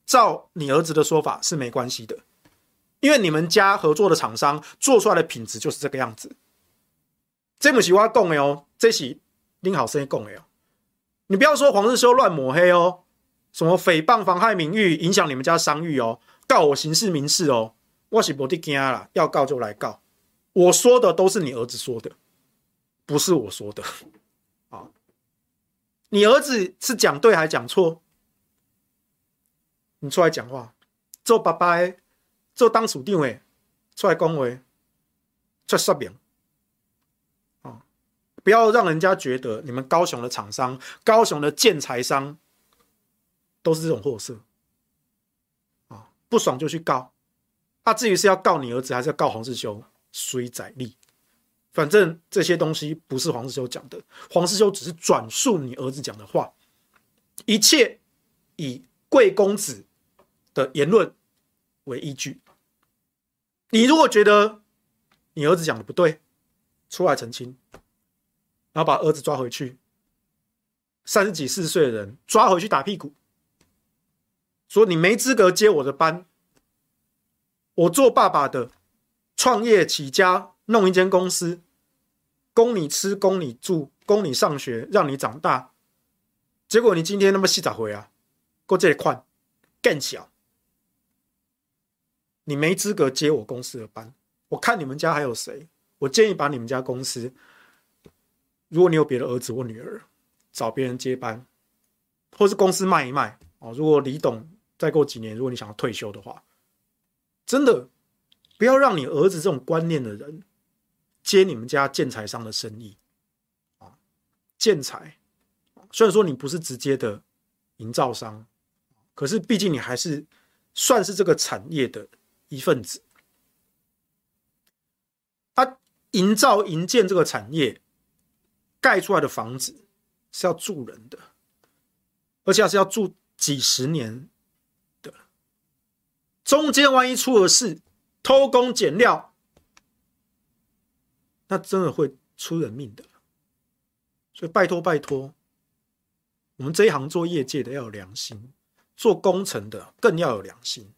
照你儿子的说法是没关系的，因为你们家合作的厂商做出来的品质就是这个样子。这不是我讲的哦，这是林好生讲的哦。你不要说黄日修乱抹黑哦，什么诽谤、妨害名誉、影响你们家商誉哦，告我刑事民事哦，我是不得惊啦，要告就来告。我说的都是你儿子说的，不是我说的。啊你儿子是讲对还讲错？你出来讲话，做爸爸的，做当属定位，出来恭维，出说明！不要让人家觉得你们高雄的厂商、高雄的建材商都是这种货色啊！不爽就去告，啊，至于是要告你儿子还是要告黄世修，随宰力。反正这些东西不是黄世修讲的，黄世修只是转述你儿子讲的话，一切以贵公子的言论为依据。你如果觉得你儿子讲的不对，出来澄清，然后把儿子抓回去，三十几四十岁的人抓回去打屁股，说你没资格接我的班，我做爸爸的，创业起家弄一间公司。供你吃，供你住，供你上学，让你长大。结果你今天那么细咋回啊？过这一块更小，你没资格接我公司的班。我看你们家还有谁？我建议把你们家公司，如果你有别的儿子或女儿，找别人接班，或是公司卖一卖哦。如果李董再过几年，如果你想要退休的话，真的不要让你儿子这种观念的人。接你们家建材商的生意，啊，建材，虽然说你不是直接的营造商，可是毕竟你还是算是这个产业的一份子。他营造营建这个产业，盖出来的房子是要住人的，而且还是要住几十年的，中间万一出了事，偷工减料。那真的会出人命的，所以拜托拜托，我们这一行做业界的要有良心，做工程的更要有良心，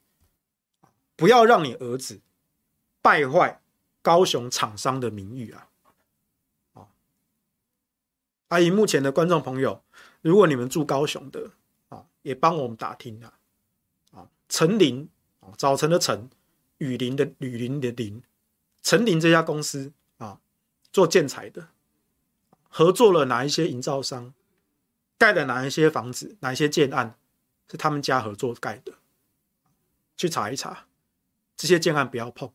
不要让你儿子败坏高雄厂商的名誉啊！啊，阿姨，目前的观众朋友，如果你们住高雄的啊，也帮我们打听啊！啊，成林啊，早晨的晨，雨林的雨林的林，成林这家公司啊，做建材的，合作了哪一些营造商？盖了哪一些房子？哪一些建案是他们家合作盖的？去查一查，这些建案不要碰。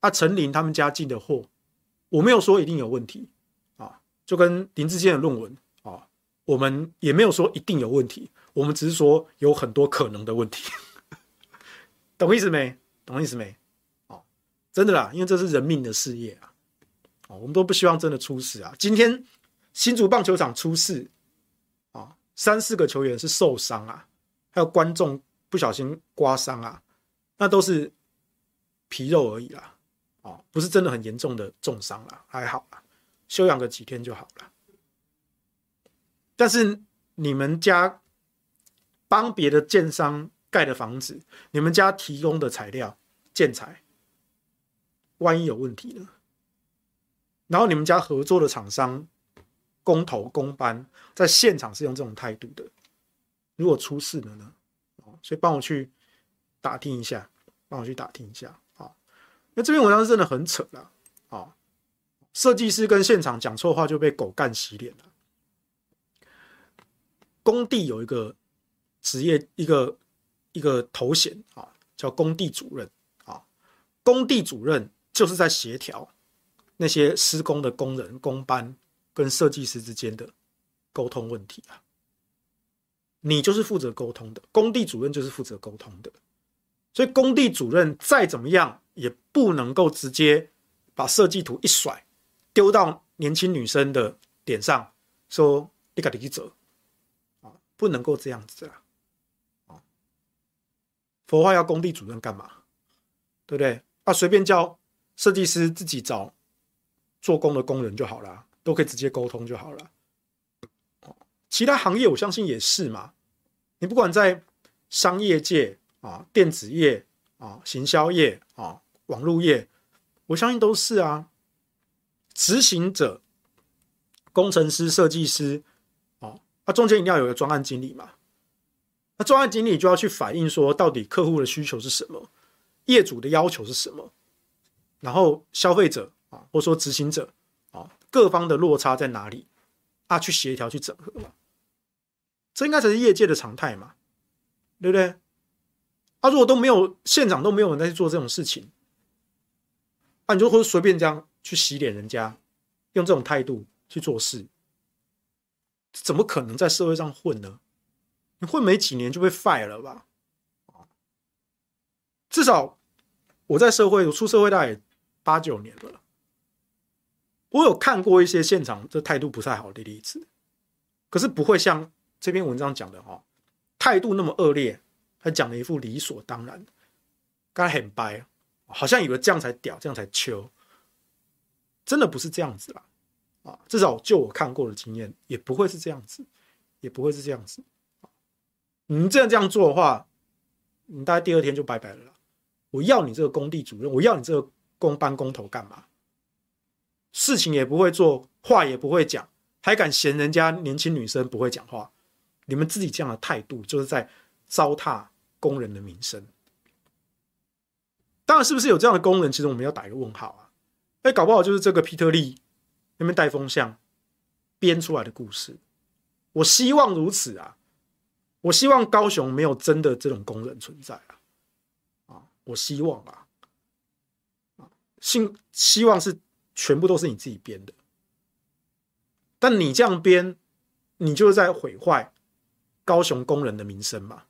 啊，陈林他们家进的货，我没有说一定有问题，就跟林志坚的论文啊，我们也没有说一定有问题，我们只是说有很多可能的问题，懂意思没？懂意思没？哦，真的啦，因为这是人命的事业啊，哦我们都不希望真的出事啊。今天新竹棒球场出事啊，三四个球员是受伤啊，还有观众不小心刮伤啊，那都是皮肉而已啦。哦不是真的很严重的重伤了，还好啦，休养个几天就好了。但是你们家帮别的建商盖的房子，你们家提供的材料建材，万一有问题呢？然后你们家合作的厂商工头工班在现场是用这种态度的，如果出事了呢？所以帮我去打听一下，帮我去打听一下啊。那这篇文章真的很扯了啊！设计师跟现场讲错话就被狗干洗脸了。工地有一个职业，一个一个头衔啊，叫工地主任啊。工地主任就是在协调那些施工的工人、工班跟设计师之间的沟通问题啊。你就是负责沟通的，工地主任就是负责沟通的。所以工地主任再怎么样，也不能够直接把设计图一甩，丢到年轻女生的脸上，说你赶紧去走啊，不能够这样子啊，啊，否则要工地主任干嘛？对不对？啊，随便叫设计师自己找做工的工人就好了，都可以直接沟通就好了。其他行业我相信也是嘛，你不管在商业界。啊，电子业啊，行销业啊，网络业，我相信都是啊。执行者、工程师、设计师，啊，那中间一定要有个专案经理嘛。那专案经理就要去反映说，到底客户的需求是什么，业主的要求是什么，然后消费者啊，或者说执行者啊，各方的落差在哪里啊？去协调、去整合嘛。这应该才是业界的常态嘛，对不对？啊、如果都没有现场都没有人在做这种事情，啊，你就会随便这样去洗脸人家，用这种态度去做事，怎么可能在社会上混呢？你混没几年就被败了吧？至少我在社会，我出社会大概八九年了，我有看过一些现场这态度不太好的例子，可是不会像这篇文章讲的哈，态度那么恶劣。他讲了一副理所当然，刚才很掰，好像以为这样才屌，这样才秋，真的不是这样子啦，啊，至少就我看过的经验，也不会是这样子，也不会是这样子。你这样这样做的话，你大概第二天就拜拜了啦。我要你这个工地主任，我要你这个工班工头干嘛？事情也不会做，话也不会讲，还敢嫌人家年轻女生不会讲话？你们自己这样的态度，就是在。糟蹋工人的名声，当然是不是有这样的工人？其实我们要打一个问号啊！哎，搞不好就是这个皮特利那边带风向编出来的故事。我希望如此啊！我希望高雄没有真的这种工人存在啊！啊，我希望啊！啊，希希望是全部都是你自己编的，但你这样编，你就是在毁坏高雄工人的名声嘛！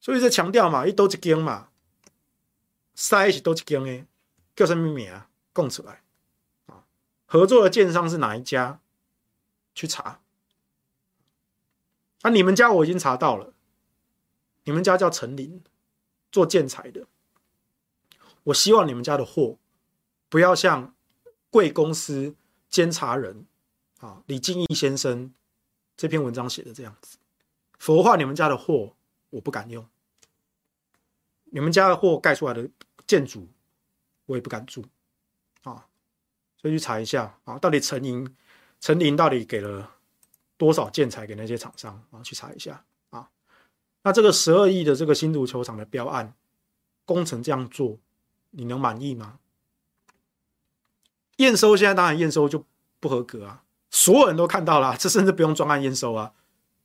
所以在强调嘛，一都一间嘛，塞是都一间诶，叫什么名啊？供出来啊！合作的建商是哪一家？去查啊！你们家我已经查到了，你们家叫陈林，做建材的。我希望你们家的货不要像贵公司监察人啊李敬义先生这篇文章写的这样子，否则话，你们家的货。我不敢用，你们家的货盖出来的建筑我也不敢住啊，所以去查一下啊，到底陈林陈林到底给了多少建材给那些厂商啊？去查一下啊。那这个十二亿的这个新竹球场的标案工程这样做，你能满意吗？验收现在当然验收就不合格啊，所有人都看到了，这甚至不用专案验收啊，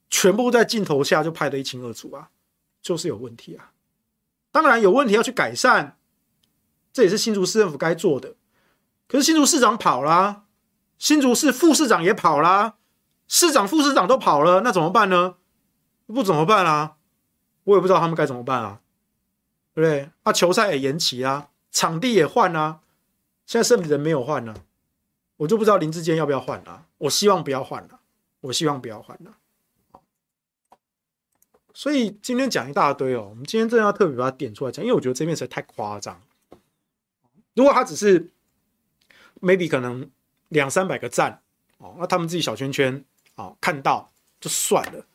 全部在镜头下就拍得一清二楚啊，就是有问题啊。当然有问题要去改善，这也是新竹市政府该做的。可是新竹市长跑了，新竹市副市长也跑了，市长、副市长都跑了，那怎么办呢？不怎么办啊？我也不知道他们该怎么办啊，对不对？啊，球赛也延期啊，场地也换啊。现在剩人没有换呢，我就不知道林志坚要不要换了。我希望不要换了，我希望不要换了。所以今天讲一大堆哦，我们今天真的要特别把它点出来讲，因为我觉得这边实在太夸张。如果他只是 maybe 可能两三百个赞哦，那他们自己小圈圈啊看到就算了。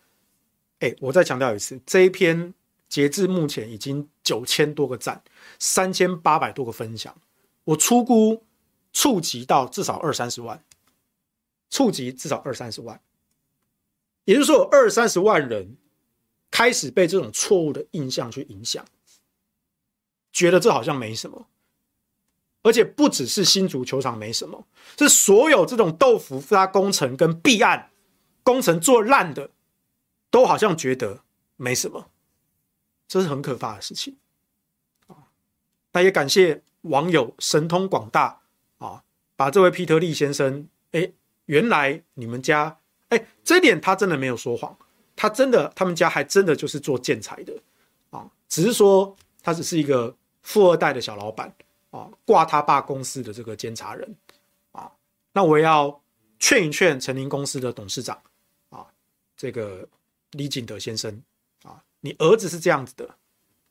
哎，我再强调一次，这一篇截至目前已经九千多个赞，三千八百多个分享。我初估触及到至少二三十万，触及至少二三十万，也就是说有二三十万人开始被这种错误的印象去影响，觉得这好像没什么，而且不只是新足球场没什么，是所有这种豆腐渣工程跟弊案工程做烂的，都好像觉得没什么，这是很可怕的事情啊！那也感谢。网友神通广大啊，把这位皮特利先生，哎，原来你们家，哎，这点他真的没有说谎，他真的，他们家还真的就是做建材的啊，只是说他只是一个富二代的小老板啊，挂他爸公司的这个监察人啊，那我要劝一劝陈林公司的董事长啊，这个李景德先生啊，你儿子是这样子的，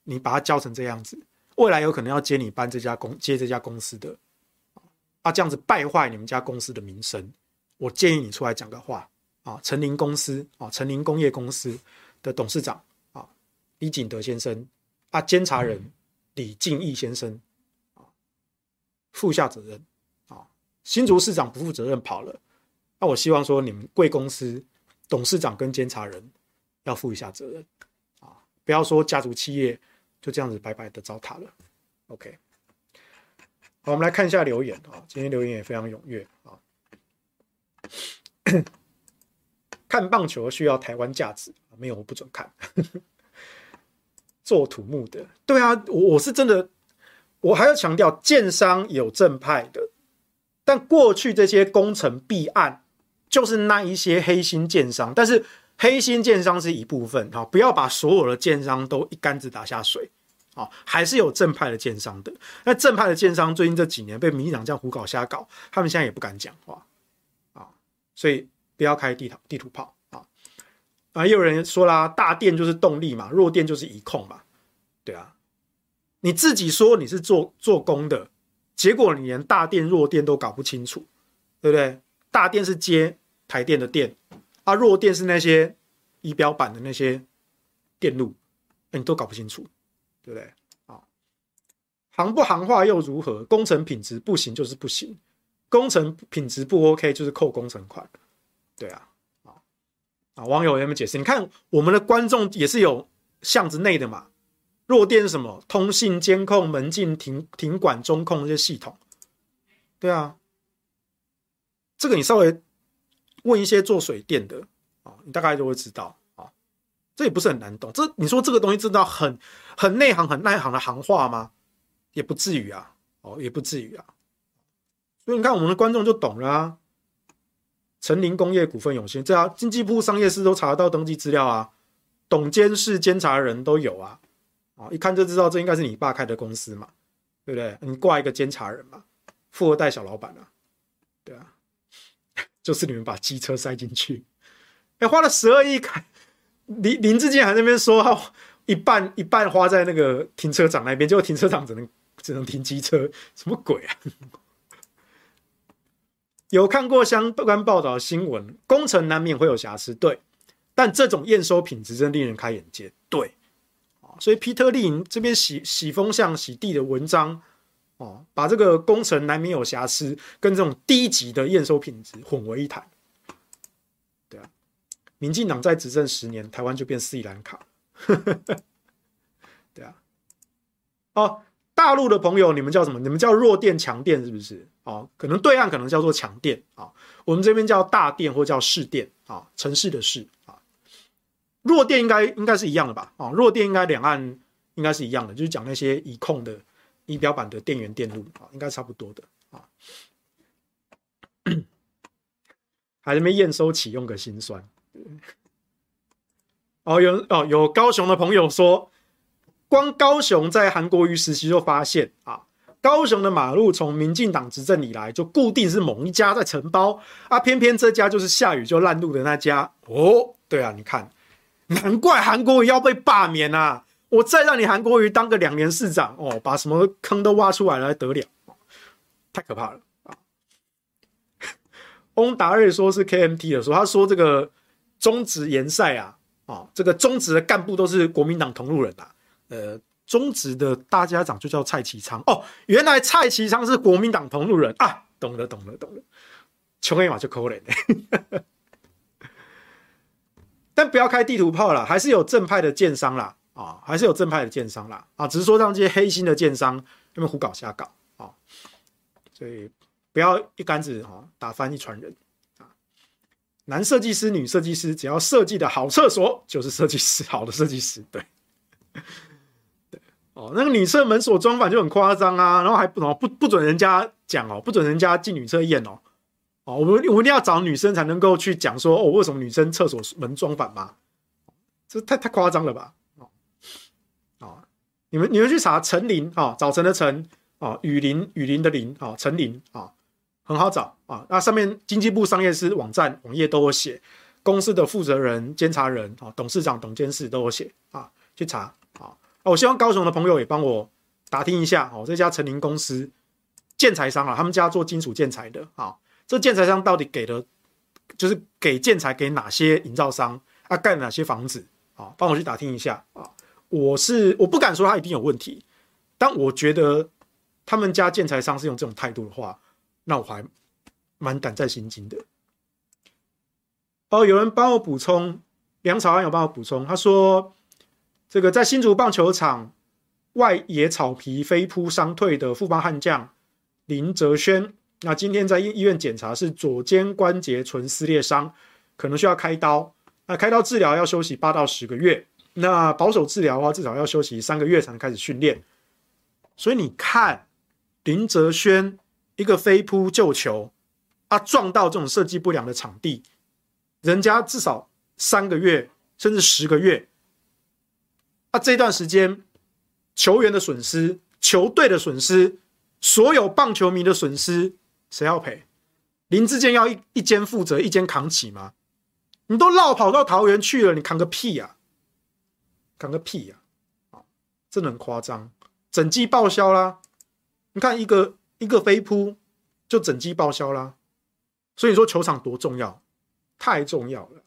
你把他教成这样子。未来有可能要接你班这家公接这家公司的，啊，这样子败坏你们家公司的名声，我建议你出来讲个话啊！陈林公司啊，陈林工业公司的董事长啊，李景德先生啊，监察人李敬义先生，负下责任啊！新竹市长不负责任跑了，那我希望说你们贵公司董事长跟监察人要负一下责任啊！不要说家族企业。就这样子白白的糟蹋了。OK，好，我们来看一下留言啊。今天留言也非常踊跃啊。看棒球需要台湾价值，没有我不准看。做土木的，对啊，我我是真的，我还要强调，建商有正派的，但过去这些工程弊案，就是那一些黑心建商，但是黑心建商是一部分哈，不要把所有的建商都一竿子打下水。啊，还是有正派的建商的。那正派的建商最近这几年被民进党这样胡搞瞎搞，他们现在也不敢讲话啊。所以不要开地图地图炮啊。啊，也有人说啦，大电就是动力嘛，弱电就是一控嘛。对啊，你自己说你是做做工的，结果你连大电弱电都搞不清楚，对不对？大电是接台电的电，啊，弱电是那些仪表板的那些电路，你都搞不清楚。对不对？啊，行不行话又如何？工程品质不行就是不行，工程品质不 OK 就是扣工程款。对啊，啊啊！网友有没有解释？你看我们的观众也是有巷子内的嘛？弱电是什么？通信、监控、门禁、停停管、中控这些系统。对啊，这个你稍微问一些做水电的啊，你大概就会知道啊。这也不是很难懂，这你说这个东西知道很很内行、很内行的行话吗？也不至于啊，哦，也不至于啊。所以你看，我们的观众就懂了啊。成林工业股份有限，这啊，经济部商业司都查得到登记资料啊，董监事监察人都有啊，啊，一看就知道这应该是你爸开的公司嘛，对不对？你挂一个监察人嘛，富二代小老板啊，对啊，就是你们把机车塞进去，哎，花了十二亿开。林林志坚还在那边说，一半一半花在那个停车场那边，结果停车场只能只能停机车，什么鬼啊？有看过相关报道新闻，工程难免会有瑕疵，对，但这种验收品质真令人开眼界，对，所以皮特利这边洗洗风向、洗地的文章哦，把这个工程难免有瑕疵，跟这种低级的验收品质混为一谈。对啊，民进党在执政十年，台湾就变斯里兰卡。对啊，哦，大陆的朋友，你们叫什么？你们叫弱电强电是不是？哦，可能对岸可能叫做强电啊，我们这边叫大电或叫市电啊，城市的市。弱电应该应该是一样的吧？啊，弱电应该两岸应该是一样的，就是讲那些已控的仪表板的电源电路啊，应该差不多的啊。还是没验收启用个心酸。哦，有哦，有高雄的朋友说，光高雄在韩国瑜时期就发现啊，高雄的马路从民进党执政以来就固定是某一家在承包啊，偏偏这家就是下雨就烂路的那家哦。对啊，你看。难怪韩国瑜要被罢免啊！我再让你韩国瑜当个两年市长哦，把什么坑都挖出来了，还得了？太可怕了啊！翁达瑞说是 KMT 的说，他说这个中职联赛啊，啊，这个中职的干部都是国民党同路人啊。呃，中职的大家长就叫蔡其昌哦，原来蔡其昌是国民党同路人啊！懂了，懂了，懂了，穷黑马就可怜了。但不要开地图炮了，还是有正派的建商啦，啊，还是有正派的建商啦，啊，只是说让这些黑心的建商他们胡搞瞎搞啊，所以不要一竿子啊打翻一船人啊。男设计师、女设计师，只要设计的好厕所，就是设计师好的设计师。对，对，哦，那个女厕门锁装反就很夸张啊，然后还不不不准人家讲哦，不准人家进女厕验哦。哦，我们我们一定要找女生才能够去讲说哦，为什么女生厕所门装反吗？这太太夸张了吧？哦，哦，你们你们去查陈林啊，早晨的晨啊，雨林雨林的林啊，陈林啊，很好找啊。那上面经济部商业司网站网页都有写，公司的负责人、监察人啊、董事长、董监事都有写啊，去查啊。我希望高雄的朋友也帮我打听一下哦，这家陈林公司建材商啊，他们家做金属建材的啊。这建材商到底给的，就是给建材给哪些营造商啊？盖哪些房子啊？帮我去打听一下啊！我是我不敢说他一定有问题，但我觉得他们家建材商是用这种态度的话，那我还蛮胆战心惊的。哦，有人帮我补充，梁朝安有帮我补充，他说这个在新竹棒球场外野草皮飞扑伤退的富邦悍将林哲轩。那今天在医医院检查是左肩关节唇撕裂伤，可能需要开刀。那开刀治疗要休息八到十个月。那保守治疗的话，至少要休息三个月才能开始训练。所以你看林哲轩一个飞扑救球啊，撞到这种设计不良的场地，人家至少三个月甚至十个月。啊，这段时间球员的损失、球队的损失、所有棒球迷的损失。谁要赔？林志坚要一一间负责，一间扛起吗？你都绕跑到桃园去了，你扛个屁呀、扛个屁呀！啊，真的很夸张，整季报销啦！你看一个一个飞扑就整季报销啦，所以说球场多重要，太重要了。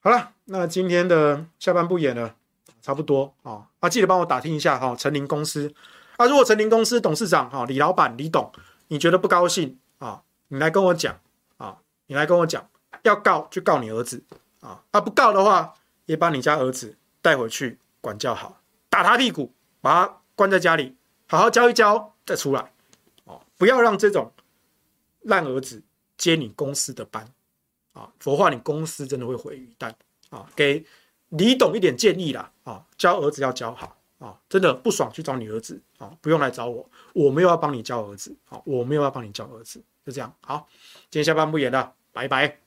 好了，那今天的下半部演了差不多啊啊，记得帮我打听一下哈，陈林公司。啊，如果成林公司董事长哈李老板李董，你觉得不高兴啊？你来跟我讲啊，你来跟我讲，要告就告你儿子啊，啊不告的话，也把你家儿子带回去管教好，打他屁股，把他关在家里，好好教一教再出来，哦，不要让这种烂儿子接你公司的班啊，否则你公司真的会毁于一旦啊。给李董一点建议啦啊，教儿子要教好。啊，真的不爽去找你儿子啊，不用来找我，我没有要帮你教儿子啊，我没有要帮你教儿子，就这样。好，今天下班不演了，拜拜。